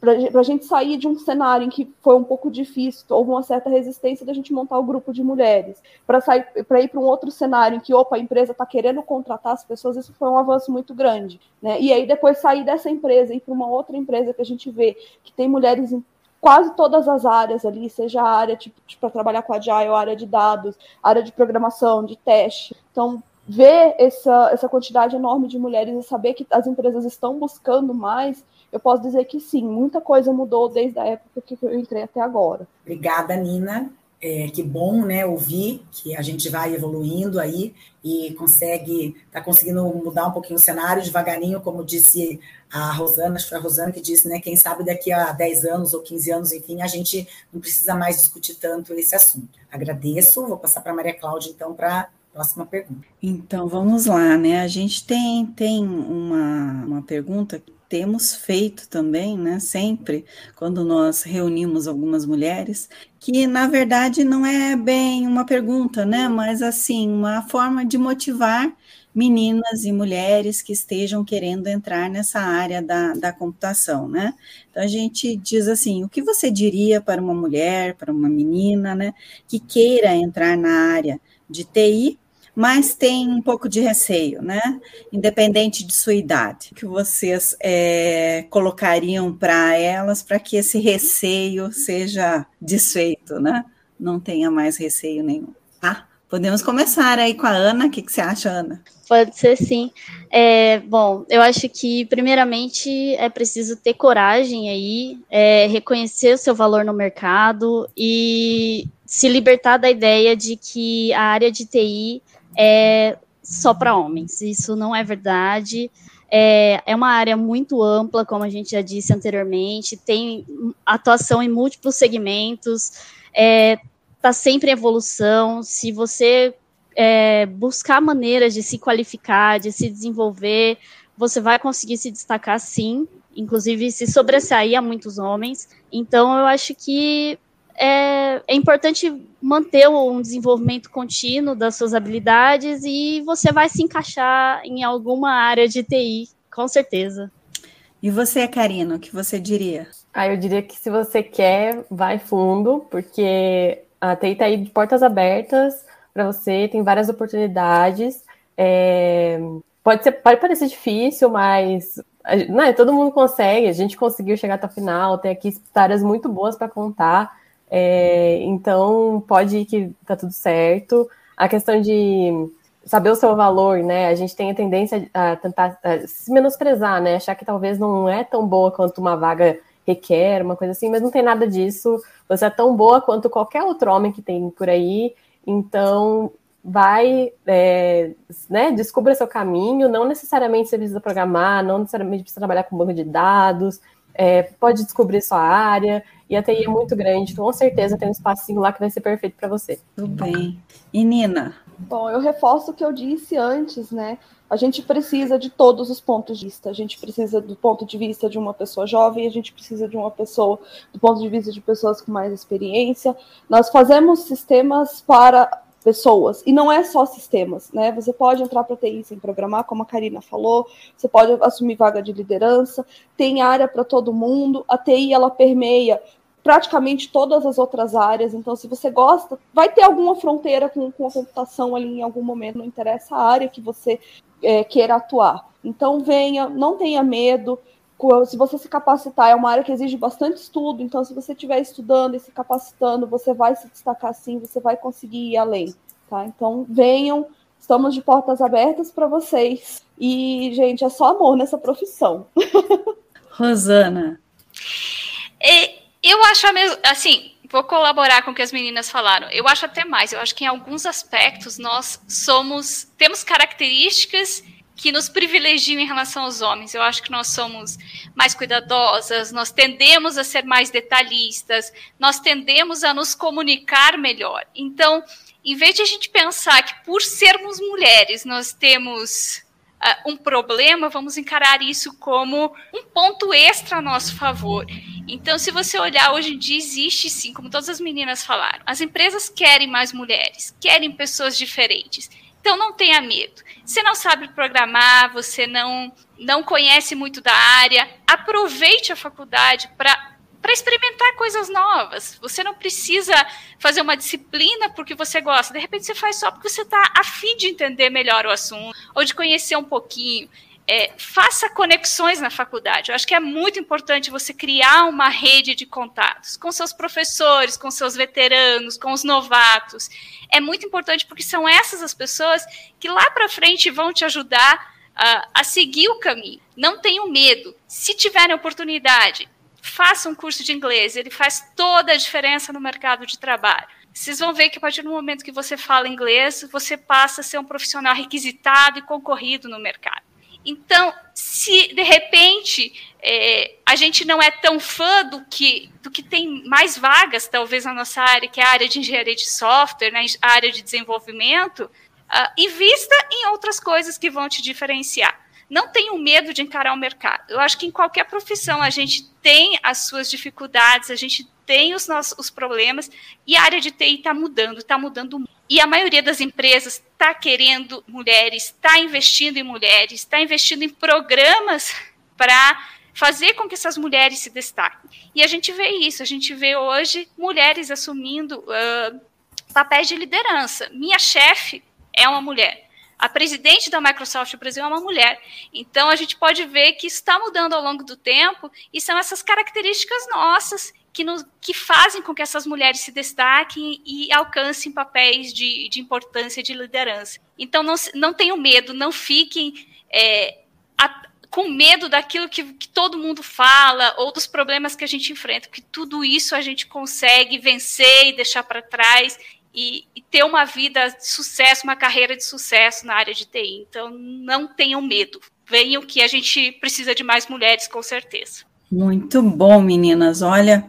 para a gente sair de um cenário em que foi um pouco difícil, houve uma certa resistência da gente montar o grupo de mulheres, para sair para ir para um outro cenário em que, opa, a empresa está querendo contratar as pessoas, isso foi um avanço muito grande. Né? E aí depois sair dessa empresa e ir para uma outra empresa que a gente vê que tem mulheres em quase todas as áreas ali, seja a área tipo, para trabalhar com a Agile, área de dados, área de programação, de teste. Então, ver essa, essa quantidade enorme de mulheres e saber que as empresas estão buscando mais, eu posso dizer que sim, muita coisa mudou desde a época que eu entrei até agora. Obrigada, Nina. É, que bom, né, ouvir que a gente vai evoluindo aí e consegue, está conseguindo mudar um pouquinho o cenário devagarinho, como disse a Rosana, acho que foi a Rosana que disse, né, quem sabe daqui a 10 anos ou 15 anos, enfim, a gente não precisa mais discutir tanto esse assunto. Agradeço, vou passar para Maria Cláudia, então, para Próxima pergunta. Então, vamos lá, né? A gente tem, tem uma, uma pergunta que temos feito também, né? Sempre, quando nós reunimos algumas mulheres, que na verdade não é bem uma pergunta, né? Mas assim, uma forma de motivar meninas e mulheres que estejam querendo entrar nessa área da, da computação, né? Então a gente diz assim: o que você diria para uma mulher, para uma menina, né, que queira entrar na área de TI, mas tem um pouco de receio, né? Independente de sua idade, que vocês é, colocariam para elas para que esse receio seja desfeito, né? Não tenha mais receio nenhum. Tá? Podemos começar aí com a Ana. O que, que você acha, Ana? Pode ser sim. É, bom, eu acho que primeiramente é preciso ter coragem aí, é, reconhecer o seu valor no mercado e se libertar da ideia de que a área de TI é só para homens. Isso não é verdade. É, é uma área muito ampla, como a gente já disse anteriormente, tem atuação em múltiplos segmentos, está é, tá sempre em evolução. Se você é, buscar maneiras de se qualificar, de se desenvolver, você vai conseguir se destacar sim, inclusive se sobressair a muitos homens. Então, eu acho que é, é importante manter um desenvolvimento contínuo das suas habilidades e você vai se encaixar em alguma área de TI, com certeza. E você, Karina, o que você diria? Ah, eu diria que se você quer, vai fundo, porque a TI está aí de portas abertas para você, tem várias oportunidades. É, pode, ser, pode parecer difícil, mas não, todo mundo consegue, a gente conseguiu chegar até o final, tem aqui histórias muito boas para contar. É, então, pode ir que tá tudo certo. A questão de saber o seu valor, né? A gente tem a tendência a tentar a se menosprezar, né? Achar que talvez não é tão boa quanto uma vaga requer, uma coisa assim, mas não tem nada disso. Você é tão boa quanto qualquer outro homem que tem por aí. Então, vai, é, né, descubra seu caminho. Não necessariamente você precisa programar, não necessariamente precisa trabalhar com banco de dados. É, pode descobrir sua área. E a TI é muito grande, com certeza tem um espacinho lá que vai ser perfeito para você. Tudo bem. E Nina? Bom, eu reforço o que eu disse antes, né? A gente precisa de todos os pontos de vista. A gente precisa do ponto de vista de uma pessoa jovem, a gente precisa de uma pessoa do ponto de vista de pessoas com mais experiência. Nós fazemos sistemas para pessoas. E não é só sistemas, né? Você pode entrar para TI sem programar, como a Karina falou, você pode assumir vaga de liderança, tem área para todo mundo, a TI ela permeia praticamente todas as outras áreas, então se você gosta, vai ter alguma fronteira com, com a computação ali em algum momento, não interessa a área que você é, queira atuar. Então venha, não tenha medo, se você se capacitar, é uma área que exige bastante estudo, então se você estiver estudando e se capacitando, você vai se destacar sim, você vai conseguir ir além, tá? Então venham, estamos de portas abertas para vocês. E, gente, é só amor nessa profissão. Rosana. É, eu acho a mesma, assim, vou colaborar com o que as meninas falaram. Eu acho até mais, eu acho que em alguns aspectos nós somos, temos características que nos privilegiam em relação aos homens. Eu acho que nós somos mais cuidadosas, nós tendemos a ser mais detalhistas, nós tendemos a nos comunicar melhor. Então, em vez de a gente pensar que por sermos mulheres nós temos uh, um problema, vamos encarar isso como um ponto extra a nosso favor. Então, se você olhar hoje em dia, existe sim, como todas as meninas falaram, as empresas querem mais mulheres, querem pessoas diferentes. Então não tenha medo. Você não sabe programar, você não não conhece muito da área, aproveite a faculdade para para experimentar coisas novas. Você não precisa fazer uma disciplina porque você gosta. De repente você faz só porque você está afim de entender melhor o assunto ou de conhecer um pouquinho. É, faça conexões na faculdade. Eu acho que é muito importante você criar uma rede de contatos com seus professores, com seus veteranos, com os novatos. É muito importante porque são essas as pessoas que lá para frente vão te ajudar uh, a seguir o caminho. Não tenham medo. Se tiverem oportunidade, faça um curso de inglês, ele faz toda a diferença no mercado de trabalho. Vocês vão ver que a partir do momento que você fala inglês, você passa a ser um profissional requisitado e concorrido no mercado. Então, se de repente é, a gente não é tão fã do que, do que tem mais vagas, talvez na nossa área, que é a área de engenharia de software, né, a área de desenvolvimento, uh, invista em outras coisas que vão te diferenciar não tenham medo de encarar o mercado. Eu acho que em qualquer profissão a gente tem as suas dificuldades, a gente tem os nossos os problemas, e a área de TI está mudando, está mudando muito. E a maioria das empresas está querendo mulheres, está investindo em mulheres, está investindo em programas para fazer com que essas mulheres se destaquem. E a gente vê isso, a gente vê hoje mulheres assumindo uh, papéis de liderança. Minha chefe é uma mulher. A presidente da Microsoft Brasil é uma mulher. Então a gente pode ver que está mudando ao longo do tempo e são essas características nossas que, nos, que fazem com que essas mulheres se destaquem e alcancem papéis de, de importância de liderança. Então não, não tenham medo, não fiquem é, a, com medo daquilo que, que todo mundo fala ou dos problemas que a gente enfrenta, porque tudo isso a gente consegue vencer e deixar para trás e, e, ter uma vida de sucesso, uma carreira de sucesso na área de TI. Então, não tenham medo. Venham que a gente precisa de mais mulheres, com certeza. Muito bom, meninas. Olha,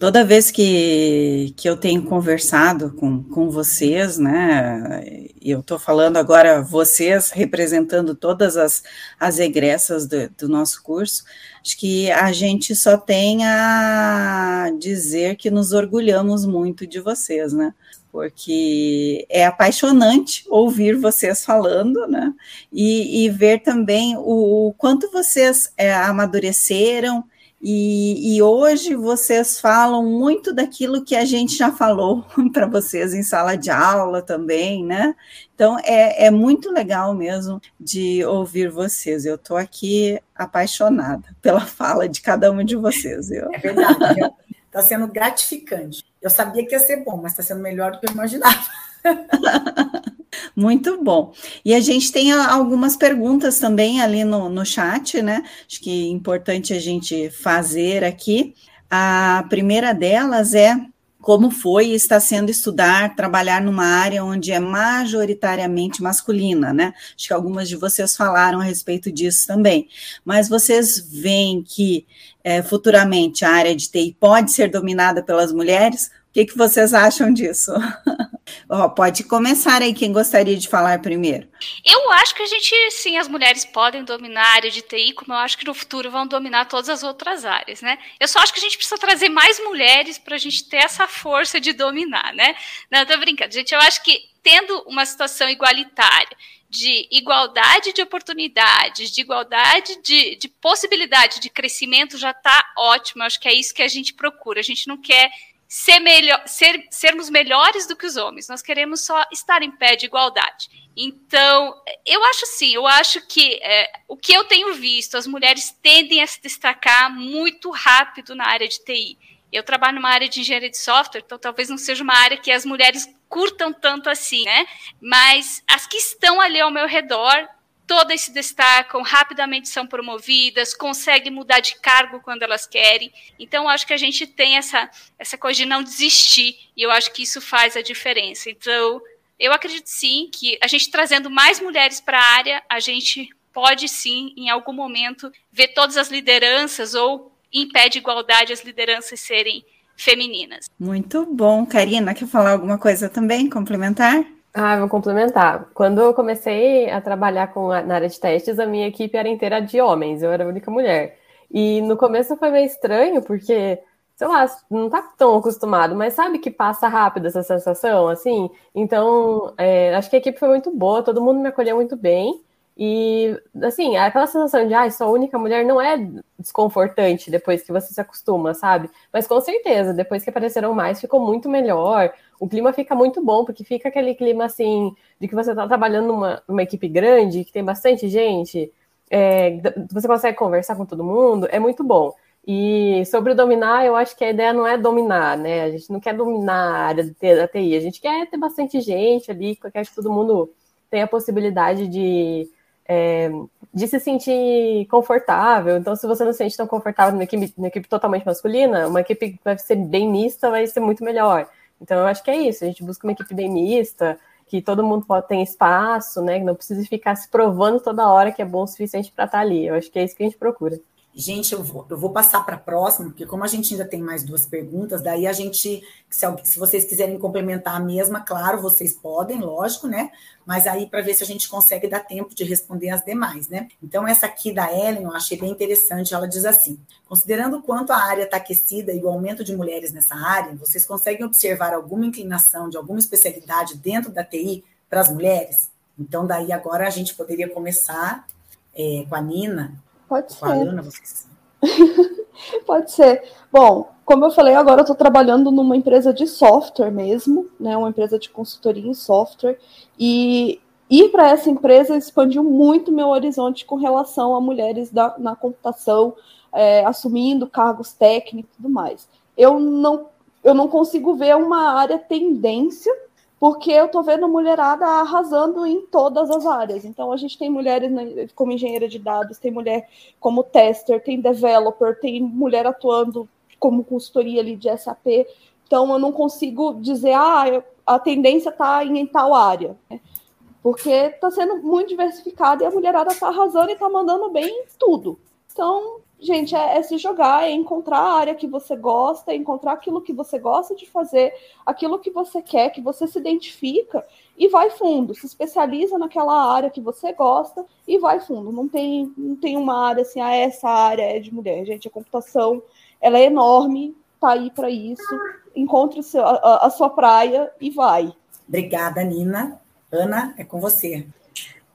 toda vez que, que eu tenho conversado com, com vocês, né, eu estou falando agora vocês representando todas as, as egressas do, do nosso curso, acho que a gente só tem a dizer que nos orgulhamos muito de vocês, né? porque é apaixonante ouvir vocês falando, né? E, e ver também o, o quanto vocês é, amadureceram. E, e, hoje vocês falam muito daquilo que a gente já falou para vocês em sala de aula também, né? Então é, é muito legal mesmo de ouvir vocês. Eu estou aqui apaixonada pela fala de cada um de vocês. Eu... É verdade. Está sendo gratificante. Eu sabia que ia ser bom, mas está sendo melhor do que eu imaginava. Muito bom. E a gente tem algumas perguntas também ali no, no chat, né? Acho que é importante a gente fazer aqui. A primeira delas é como foi e está sendo estudar, trabalhar numa área onde é majoritariamente masculina, né? Acho que algumas de vocês falaram a respeito disso também. Mas vocês veem que é, futuramente a área de TI pode ser dominada pelas mulheres? O que, que vocês acham disso? oh, pode começar aí quem gostaria de falar primeiro. Eu acho que a gente, sim, as mulheres podem dominar a área de TI, como eu acho que no futuro vão dominar todas as outras áreas, né? Eu só acho que a gente precisa trazer mais mulheres para a gente ter essa força de dominar, né? Não, tô brincando, gente. Eu acho que tendo uma situação igualitária, de igualdade de oportunidades, de igualdade de, de possibilidade de crescimento já está ótimo. Acho que é isso que a gente procura. A gente não quer ser melhor, ser, sermos melhores do que os homens. Nós queremos só estar em pé de igualdade. Então, eu acho sim, eu acho que é, o que eu tenho visto, as mulheres tendem a se destacar muito rápido na área de TI. Eu trabalho numa área de engenharia de software, então talvez não seja uma área que as mulheres curtam tanto assim, né? Mas as que estão ali ao meu redor todas se destacam, rapidamente são promovidas, conseguem mudar de cargo quando elas querem. Então, acho que a gente tem essa, essa coisa de não desistir, e eu acho que isso faz a diferença. Então, eu acredito sim que a gente trazendo mais mulheres para a área, a gente pode sim, em algum momento, ver todas as lideranças ou em pé de igualdade as lideranças serem femininas. Muito bom. Karina, quer falar alguma coisa também, complementar? Ah, vou complementar. Quando eu comecei a trabalhar com a, na área de testes, a minha equipe era inteira de homens, eu era a única mulher. E no começo foi meio estranho, porque sei lá, não tá tão acostumado, mas sabe que passa rápido essa sensação, assim? Então, é, acho que a equipe foi muito boa, todo mundo me acolheu muito bem. E, assim, aquela sensação de, ah, sou a única mulher não é desconfortante depois que você se acostuma, sabe? Mas com certeza, depois que apareceram mais, ficou muito melhor. O clima fica muito bom, porque fica aquele clima, assim, de que você está trabalhando numa, numa equipe grande, que tem bastante gente, é, você consegue conversar com todo mundo, é muito bom. E sobre dominar, eu acho que a ideia não é dominar, né? A gente não quer dominar a área da TI, a gente quer ter bastante gente ali, quer que todo mundo tenha a possibilidade de é, de se sentir confortável. Então, se você não se sente tão confortável numa equipe, numa equipe totalmente masculina, uma equipe que vai ser bem mista vai ser muito melhor. Então, eu acho que é isso. A gente busca uma equipe bem mista, que todo mundo ter espaço, né? Que não precisa ficar se provando toda hora que é bom o suficiente para estar tá ali. Eu acho que é isso que a gente procura. Gente, eu vou, eu vou passar para a próxima, porque como a gente ainda tem mais duas perguntas, daí a gente, se, se vocês quiserem complementar a mesma, claro, vocês podem, lógico, né? Mas aí para ver se a gente consegue dar tempo de responder as demais, né? Então, essa aqui da Ellen, eu achei bem interessante. Ela diz assim: considerando o quanto a área está aquecida e o aumento de mulheres nessa área, vocês conseguem observar alguma inclinação de alguma especialidade dentro da TI para as mulheres? Então, daí agora a gente poderia começar é, com a Nina Pode ser. Ana, Pode ser. Bom, como eu falei, agora eu estou trabalhando numa empresa de software mesmo, né? Uma empresa de consultoria em software. E ir para essa empresa expandiu muito meu horizonte com relação a mulheres da, na computação, é, assumindo cargos técnicos e tudo mais. Eu não, eu não consigo ver uma área tendência porque eu tô vendo mulherada arrasando em todas as áreas. Então a gente tem mulheres como engenheira de dados, tem mulher como tester, tem developer, tem mulher atuando como consultoria ali de SAP. Então eu não consigo dizer, ah, a tendência está em tal área. Né? Porque está sendo muito diversificada e a mulherada está arrasando e está mandando bem em tudo. Então, gente, é, é, se jogar, é encontrar a área que você gosta, é encontrar aquilo que você gosta de fazer, aquilo que você quer, que você se identifica e vai fundo, se especializa naquela área que você gosta e vai fundo. Não tem, não tem uma área assim, ah, essa área é de mulher, gente. A computação ela é enorme, tá aí para isso. Encontre seu, a, a sua praia e vai. Obrigada, Nina. Ana, é com você.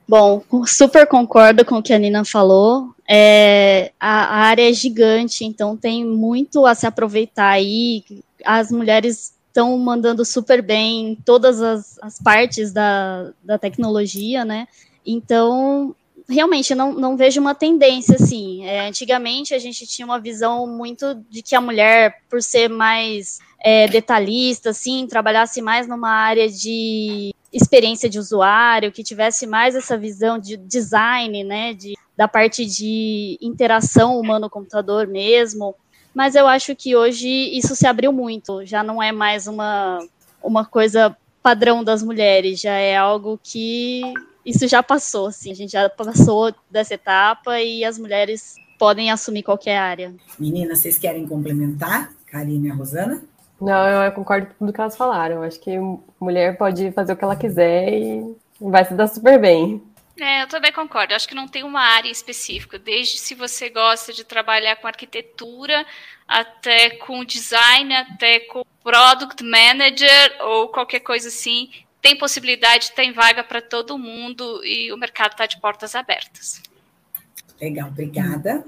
Bom, super concordo com o que a Nina falou. É, a, a, área é gigante, então tem muito a se aproveitar aí. As mulheres estão mandando super bem em todas as, as partes da, da tecnologia, né? Então, realmente, não, não vejo uma tendência assim. É, antigamente a gente tinha uma visão muito de que a mulher, por ser mais é, detalhista, assim, trabalhasse mais numa área de experiência de usuário, que tivesse mais essa visão de design, né, de, da parte de interação humano-computador mesmo. Mas eu acho que hoje isso se abriu muito, já não é mais uma, uma coisa padrão das mulheres, já é algo que isso já passou, assim, a gente já passou dessa etapa e as mulheres podem assumir qualquer área. Meninas, vocês querem complementar, Karine e a Rosana? Não, eu concordo com tudo que elas falaram. Acho que mulher pode fazer o que ela quiser e vai se dar super bem. É, eu também concordo. Eu acho que não tem uma área específica. Desde se você gosta de trabalhar com arquitetura, até com design, até com product manager ou qualquer coisa assim, tem possibilidade, tem vaga para todo mundo e o mercado está de portas abertas. Legal, obrigada.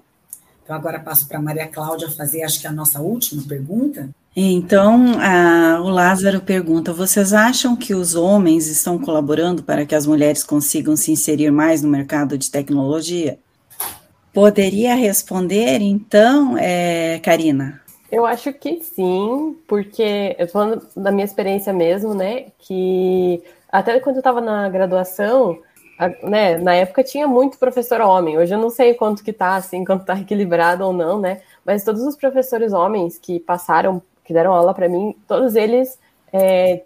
Então agora passo para a Maria Cláudia fazer, acho que a nossa última pergunta. Então, a, o Lázaro pergunta: vocês acham que os homens estão colaborando para que as mulheres consigam se inserir mais no mercado de tecnologia? Poderia responder, então, é, Karina? Eu acho que sim, porque eu estou falando da minha experiência mesmo, né? Que até quando eu estava na graduação, a, né, na época tinha muito professor homem. Hoje eu não sei quanto que tá, assim, quanto tá equilibrado ou não, né? Mas todos os professores homens que passaram que deram aula para mim, todos eles é,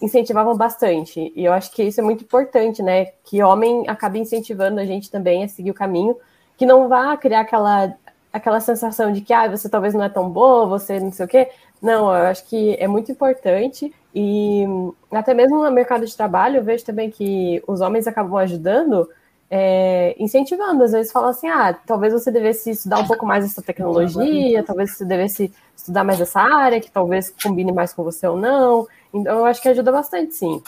incentivavam bastante. E eu acho que isso é muito importante, né? Que homem acabe incentivando a gente também a seguir o caminho, que não vá criar aquela, aquela sensação de que ah, você talvez não é tão boa, você não sei o quê. Não, eu acho que é muito importante. E até mesmo no mercado de trabalho, eu vejo também que os homens acabam ajudando é, incentivando, às vezes fala assim, ah, talvez você devesse estudar um pouco mais essa tecnologia, talvez você devesse estudar mais essa área, que talvez combine mais com você ou não. Então, eu acho que ajuda bastante, sim.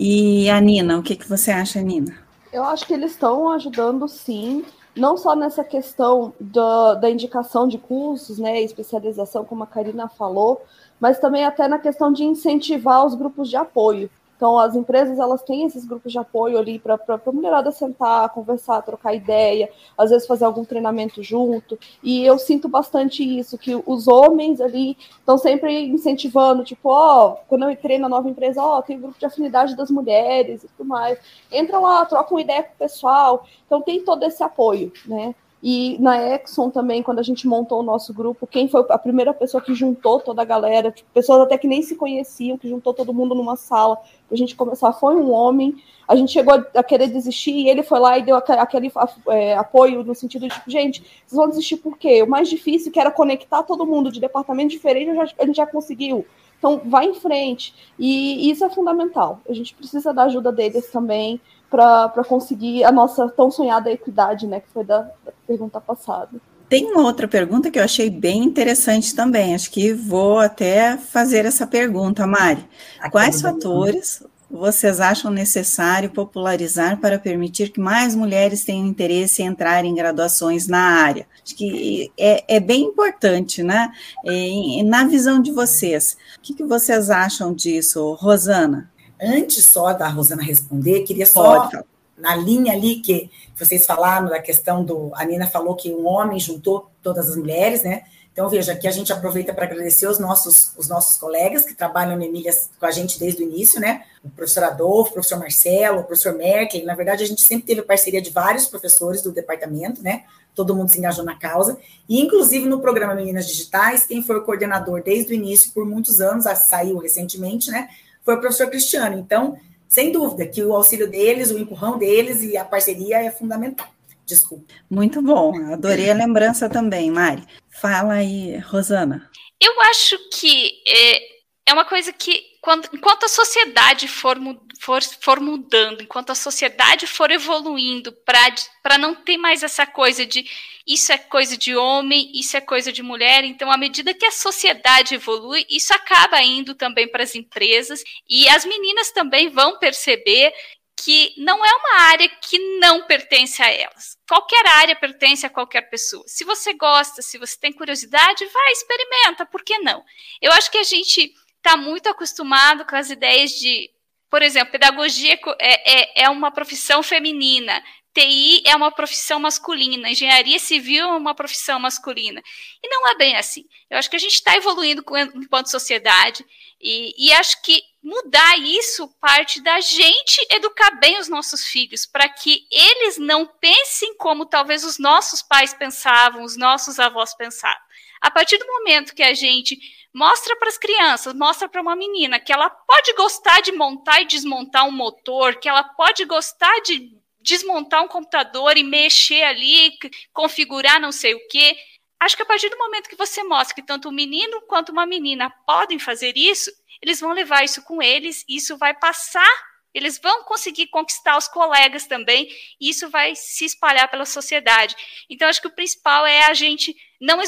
E a Nina, o que, que você acha, Nina? Eu acho que eles estão ajudando, sim, não só nessa questão da, da indicação de cursos, né, especialização, como a Karina falou, mas também até na questão de incentivar os grupos de apoio. Então, as empresas elas têm esses grupos de apoio ali para a mulherada sentar, conversar, trocar ideia, às vezes fazer algum treinamento junto. E eu sinto bastante isso, que os homens ali estão sempre incentivando, tipo, ó, oh, quando eu entrei na nova empresa, ó, oh, tem grupo de afinidade das mulheres e tudo mais. Entra lá, troca uma ideia com o pessoal. Então, tem todo esse apoio, né? E na Exxon também, quando a gente montou o nosso grupo, quem foi a primeira pessoa que juntou toda a galera, tipo, pessoas até que nem se conheciam, que juntou todo mundo numa sala para a gente começar, foi um homem. A gente chegou a querer desistir e ele foi lá e deu aquele é, apoio no sentido de, tipo, gente, vocês vão desistir por quê? O mais difícil, que era conectar todo mundo de departamento diferente, a gente já conseguiu. Então, vai em frente. E isso é fundamental. A gente precisa da ajuda deles também para conseguir a nossa tão sonhada equidade, né, que foi da, da pergunta passada. Tem uma outra pergunta que eu achei bem interessante também. Acho que vou até fazer essa pergunta, Mari. Aqui Quais fatores vocês acham necessário popularizar para permitir que mais mulheres tenham interesse em entrar em graduações na área? Acho que é, é bem importante, né? E, na visão de vocês, o que, que vocês acham disso, Rosana? Antes só da Rosana responder, queria só, Pode. na linha ali que vocês falaram da questão do. A Nina falou que um homem juntou todas as mulheres, né? Então, veja, aqui a gente aproveita para agradecer os nossos, os nossos colegas que trabalham no Emílias com a gente desde o início, né? O professor Adolfo, o professor Marcelo, o professor Merkel. Na verdade, a gente sempre teve parceria de vários professores do departamento, né? Todo mundo se engajou na causa. E, inclusive, no programa Meninas Digitais, quem foi o coordenador desde o início, por muitos anos, saiu recentemente, né? Foi o professor Cristiano. Então, sem dúvida que o auxílio deles, o empurrão deles e a parceria é fundamental. Desculpa. Muito bom, adorei a lembrança também, Mari. Fala aí, Rosana. Eu acho que é, é uma coisa que, quando, enquanto a sociedade for, for, for mudando, enquanto a sociedade for evoluindo para não ter mais essa coisa de isso é coisa de homem, isso é coisa de mulher. Então, à medida que a sociedade evolui, isso acaba indo também para as empresas e as meninas também vão perceber que não é uma área que não pertence a elas. Qualquer área pertence a qualquer pessoa. Se você gosta, se você tem curiosidade, vai, experimenta, por que não? Eu acho que a gente está muito acostumado com as ideias de, por exemplo, pedagogia é, é, é uma profissão feminina. TI é uma profissão masculina, engenharia civil é uma profissão masculina. E não é bem assim. Eu acho que a gente está evoluindo enquanto sociedade e, e, acho que mudar isso parte da gente educar bem os nossos filhos, para que eles não pensem como talvez os nossos pais pensavam, os nossos avós pensavam. A partir do momento que a gente mostra para as crianças, mostra para uma menina que ela pode gostar de montar e desmontar um motor, que ela pode gostar de desmontar um computador e mexer ali, configurar não sei o quê. Acho que a partir do momento que você mostra que tanto o menino quanto uma menina podem fazer isso, eles vão levar isso com eles, e isso vai passar, eles vão conseguir conquistar os colegas também, e isso vai se espalhar pela sociedade. Então, acho que o principal é a gente não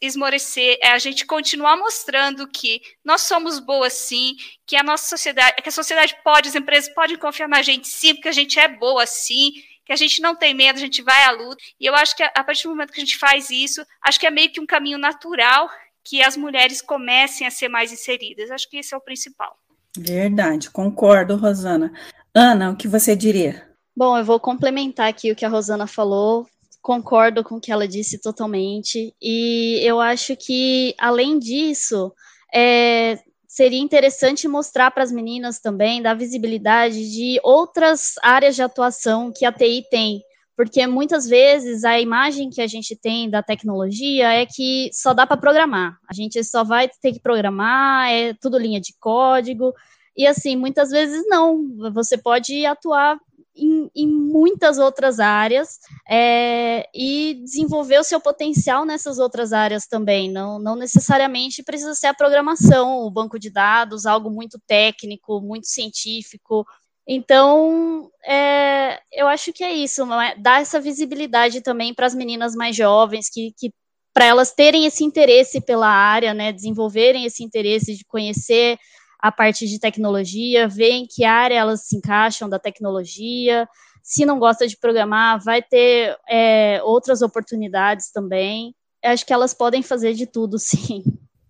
esmorecer, é a gente continuar mostrando que nós somos boas sim, que a nossa sociedade, que a sociedade pode, as empresas podem confiar na gente sim, porque a gente é boa sim, que a gente não tem medo, a gente vai à luta. E eu acho que a partir do momento que a gente faz isso, acho que é meio que um caminho natural que as mulheres comecem a ser mais inseridas. Acho que esse é o principal. Verdade, concordo, Rosana. Ana, o que você diria? Bom, eu vou complementar aqui o que a Rosana falou concordo com o que ela disse totalmente. E eu acho que, além disso, é, seria interessante mostrar para as meninas também, dar visibilidade de outras áreas de atuação que a TI tem. Porque muitas vezes a imagem que a gente tem da tecnologia é que só dá para programar. A gente só vai ter que programar, é tudo linha de código. E assim, muitas vezes não. Você pode atuar em, em muitas outras áreas é, e desenvolver o seu potencial nessas outras áreas também. Não, não necessariamente precisa ser a programação, o banco de dados, algo muito técnico, muito científico. Então, é, eu acho que é isso, é? dar essa visibilidade também para as meninas mais jovens, que, que para elas terem esse interesse pela área, né, desenvolverem esse interesse de conhecer a parte de tecnologia, ver em que área elas se encaixam da tecnologia. Se não gosta de programar, vai ter é, outras oportunidades também. Eu acho que elas podem fazer de tudo, sim.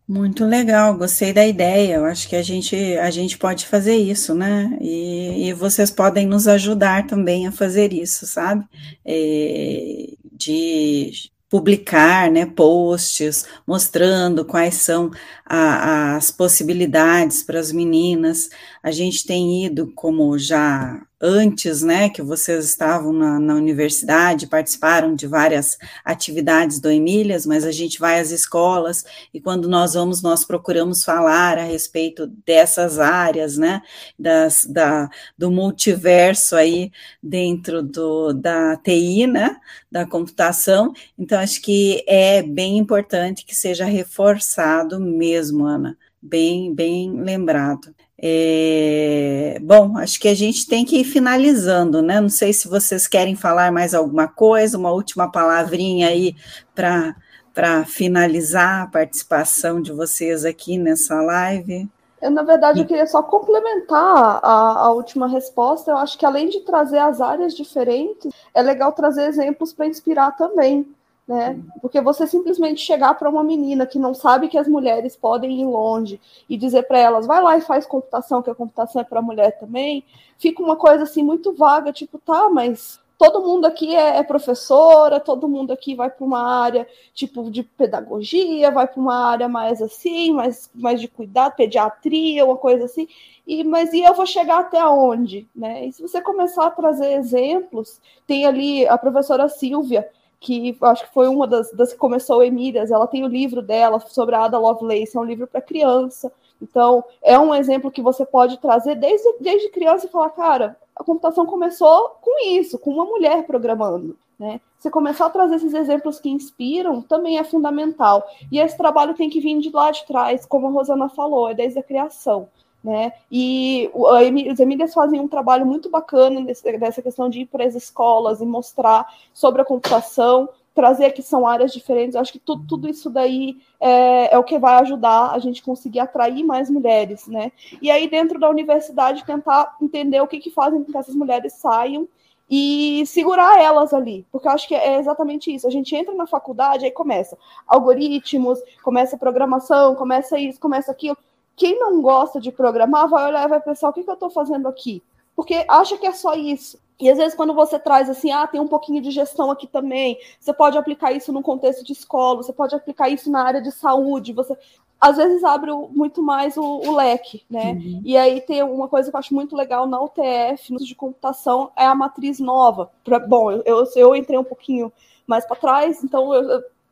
Muito legal, gostei da ideia. Eu acho que a gente, a gente pode fazer isso, né? E, e vocês podem nos ajudar também a fazer isso, sabe? É, de publicar né, posts mostrando quais são a, as possibilidades para as meninas. A gente tem ido, como já antes, né, que vocês estavam na, na, universidade, participaram de várias atividades do Emílias, mas a gente vai às escolas e quando nós vamos, nós procuramos falar a respeito dessas áreas, né, das, da, do multiverso aí dentro do, da TI, né, da computação. Então, acho que é bem importante que seja reforçado mesmo, Ana, bem, bem lembrado. É, bom, acho que a gente tem que ir finalizando, né? Não sei se vocês querem falar mais alguma coisa, uma última palavrinha aí para finalizar a participação de vocês aqui nessa live. Eu, na verdade, eu queria só complementar a, a última resposta. Eu acho que além de trazer as áreas diferentes, é legal trazer exemplos para inspirar também né? Porque você simplesmente chegar para uma menina que não sabe que as mulheres podem ir longe e dizer para elas, vai lá e faz computação, que a computação é para mulher também, fica uma coisa assim muito vaga, tipo, tá, mas todo mundo aqui é, é professora, todo mundo aqui vai para uma área tipo de pedagogia, vai para uma área mais assim, mais, mais de cuidado, pediatria, uma coisa assim. E, mas e eu vou chegar até onde? Né? E se você começar a trazer exemplos, tem ali a professora Silvia, que acho que foi uma das, das que começou Emílias, ela tem o livro dela sobre a Ada Lovelace, é um livro para criança. Então, é um exemplo que você pode trazer desde, desde criança e falar, cara, a computação começou com isso, com uma mulher programando. Né? Você começar a trazer esses exemplos que inspiram também é fundamental. E esse trabalho tem que vir de lá de trás, como a Rosana falou, é desde a criação. Né? E os Emílias fazem um trabalho muito bacana nessa questão de ir para as escolas e mostrar sobre a computação, trazer que são áreas diferentes. Eu acho que tudo, tudo isso daí é, é, o que vai ajudar a gente conseguir atrair mais mulheres, né? E aí, dentro da universidade, tentar entender o que, que fazem com que essas mulheres saiam e segurar elas ali, porque eu acho que é exatamente isso. A gente entra na faculdade, aí começa algoritmos, começa programação, começa isso, começa aquilo quem não gosta de programar vai olhar e vai pensar: o que, que eu estou fazendo aqui? Porque acha que é só isso. E às vezes, quando você traz assim, ah, tem um pouquinho de gestão aqui também, você pode aplicar isso no contexto de escola, você pode aplicar isso na área de saúde, você às vezes abre muito mais o, o leque, né? Uhum. E aí tem uma coisa que eu acho muito legal na UTF, no de computação, é a matriz nova. Pra, bom, eu, eu entrei um pouquinho mais para trás, então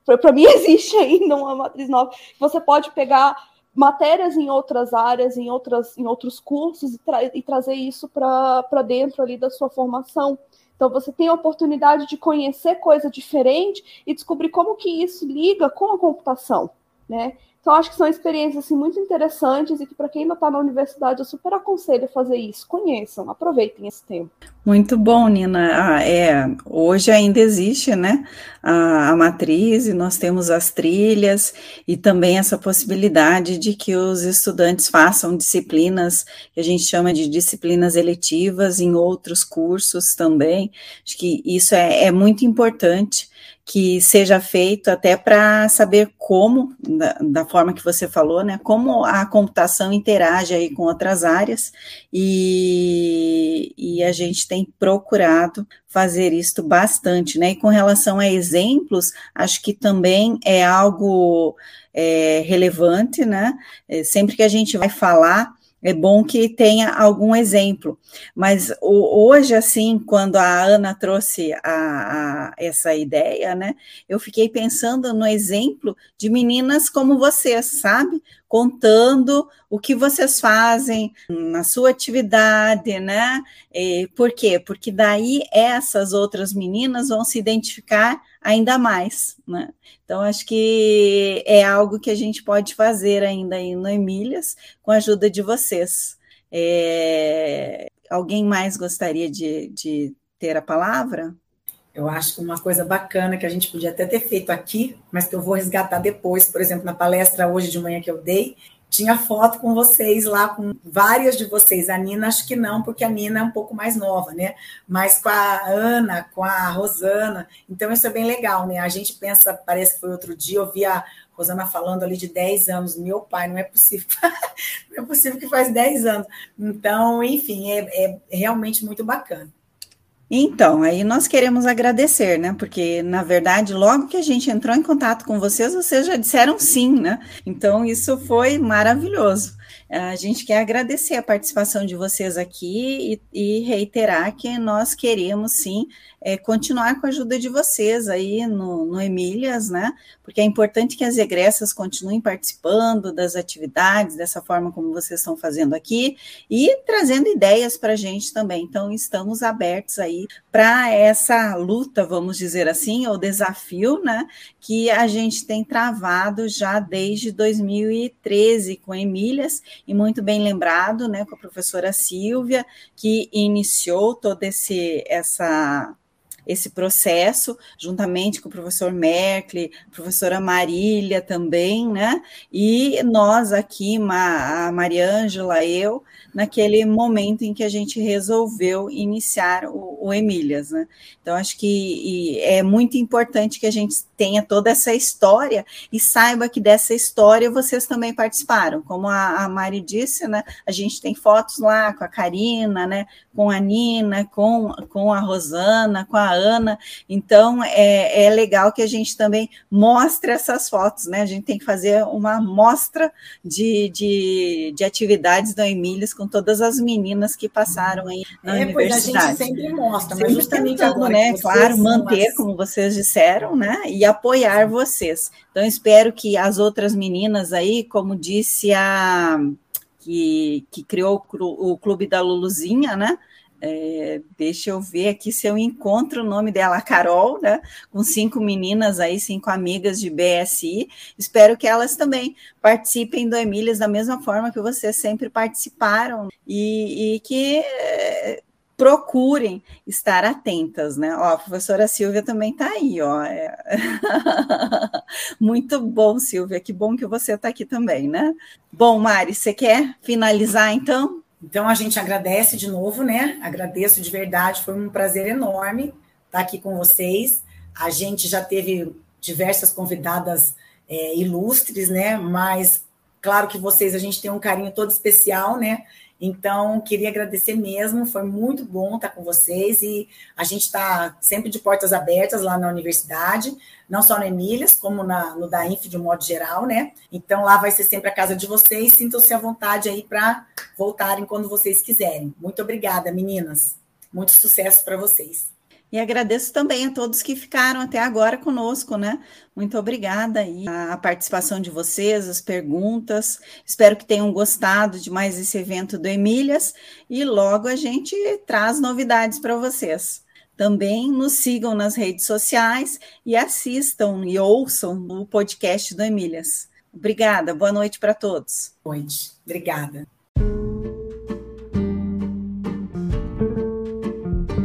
para mim existe ainda uma matriz nova. Você pode pegar matérias em outras áreas, em, outras, em outros cursos e, tra e trazer isso para dentro ali da sua formação. Então você tem a oportunidade de conhecer coisa diferente e descobrir como que isso liga com a computação, né? Então, acho que são experiências assim, muito interessantes e que, para quem ainda está na universidade, eu super aconselho fazer isso. Conheçam, aproveitem esse tempo. Muito bom, Nina. Ah, é, hoje ainda existe né, a, a matriz e nós temos as trilhas e também essa possibilidade de que os estudantes façam disciplinas que a gente chama de disciplinas eletivas em outros cursos também. Acho que isso é, é muito importante que seja feito até para saber como, da, da, forma que você falou, né, como a computação interage aí com outras áreas, e, e a gente tem procurado fazer isto bastante, né, e com relação a exemplos, acho que também é algo é, relevante, né, é, sempre que a gente vai falar é bom que tenha algum exemplo. Mas hoje, assim, quando a Ana trouxe a, a, essa ideia, né, eu fiquei pensando no exemplo de meninas como vocês, sabe? Contando o que vocês fazem na sua atividade, né? E por quê? Porque daí essas outras meninas vão se identificar ainda mais, né? Então, acho que é algo que a gente pode fazer ainda aí no Emílias, com a ajuda de vocês. É, alguém mais gostaria de, de ter a palavra? Eu acho que uma coisa bacana que a gente podia até ter feito aqui, mas que eu vou resgatar depois, por exemplo, na palestra hoje de manhã que eu dei, tinha foto com vocês lá, com várias de vocês. A Nina, acho que não, porque a Nina é um pouco mais nova, né? Mas com a Ana, com a Rosana. Então, isso é bem legal, né? A gente pensa, parece que foi outro dia, eu vi a Rosana falando ali de 10 anos. Meu pai, não é possível. não é possível que faz 10 anos. Então, enfim, é, é realmente muito bacana. Então, aí nós queremos agradecer, né? Porque, na verdade, logo que a gente entrou em contato com vocês, vocês já disseram sim, né? Então, isso foi maravilhoso. A gente quer agradecer a participação de vocês aqui e, e reiterar que nós queremos sim é, continuar com a ajuda de vocês aí no, no Emílias, né? Porque é importante que as egressas continuem participando das atividades, dessa forma como vocês estão fazendo aqui, e trazendo ideias para a gente também. Então, estamos abertos aí para essa luta, vamos dizer assim, ou desafio, né? Que a gente tem travado já desde 2013 com Emílias, e muito bem lembrado, né, com a professora Silvia, que iniciou toda esse, essa esse processo, juntamente com o professor Merkley, professora Marília também, né? E nós aqui, a Mariângela, eu, naquele momento em que a gente resolveu iniciar o, o Emílias, né? Então, acho que é muito importante que a gente tenha toda essa história e saiba que dessa história vocês também participaram. Como a, a Mari disse, né? A gente tem fotos lá com a Karina, né? Com a Nina, com, com a Rosana, com a Ana. Então, é, é legal que a gente também mostre essas fotos, né? A gente tem que fazer uma mostra de, de, de atividades do Emílias com todas as meninas que passaram aí na é, universidade. a gente sempre mostra, mas justamente tentando, agora, né? Claro, manter, como vocês disseram, né? E apoiar vocês. Então, espero que as outras meninas aí, como disse a que, que criou o Clube da Luluzinha, né? É, deixa eu ver aqui se eu encontro o nome dela, a Carol, né? Com cinco meninas aí, cinco amigas de BSI. Espero que elas também participem do Emílias da mesma forma que vocês sempre participaram e, e que é, procurem estar atentas, né? Ó, a professora Silvia também está aí, ó. É... Muito bom, Silvia, que bom que você está aqui também, né? Bom, Mari, você quer finalizar então? Então a gente agradece de novo, né? Agradeço de verdade, foi um prazer enorme estar aqui com vocês. A gente já teve diversas convidadas é, ilustres, né? Mas claro que vocês a gente tem um carinho todo especial, né? Então, queria agradecer mesmo, foi muito bom estar com vocês e a gente está sempre de portas abertas lá na universidade, não só no Emílias, como na, no DAINF de um modo geral, né? Então, lá vai ser sempre a casa de vocês, sintam-se à vontade aí para voltarem quando vocês quiserem. Muito obrigada, meninas. Muito sucesso para vocês. E agradeço também a todos que ficaram até agora conosco, né? Muito obrigada aí a participação de vocês, as perguntas. Espero que tenham gostado de mais esse evento do Emílias e logo a gente traz novidades para vocês. Também nos sigam nas redes sociais e assistam e ouçam o podcast do Emílias. Obrigada, boa noite para todos. Boa noite, obrigada.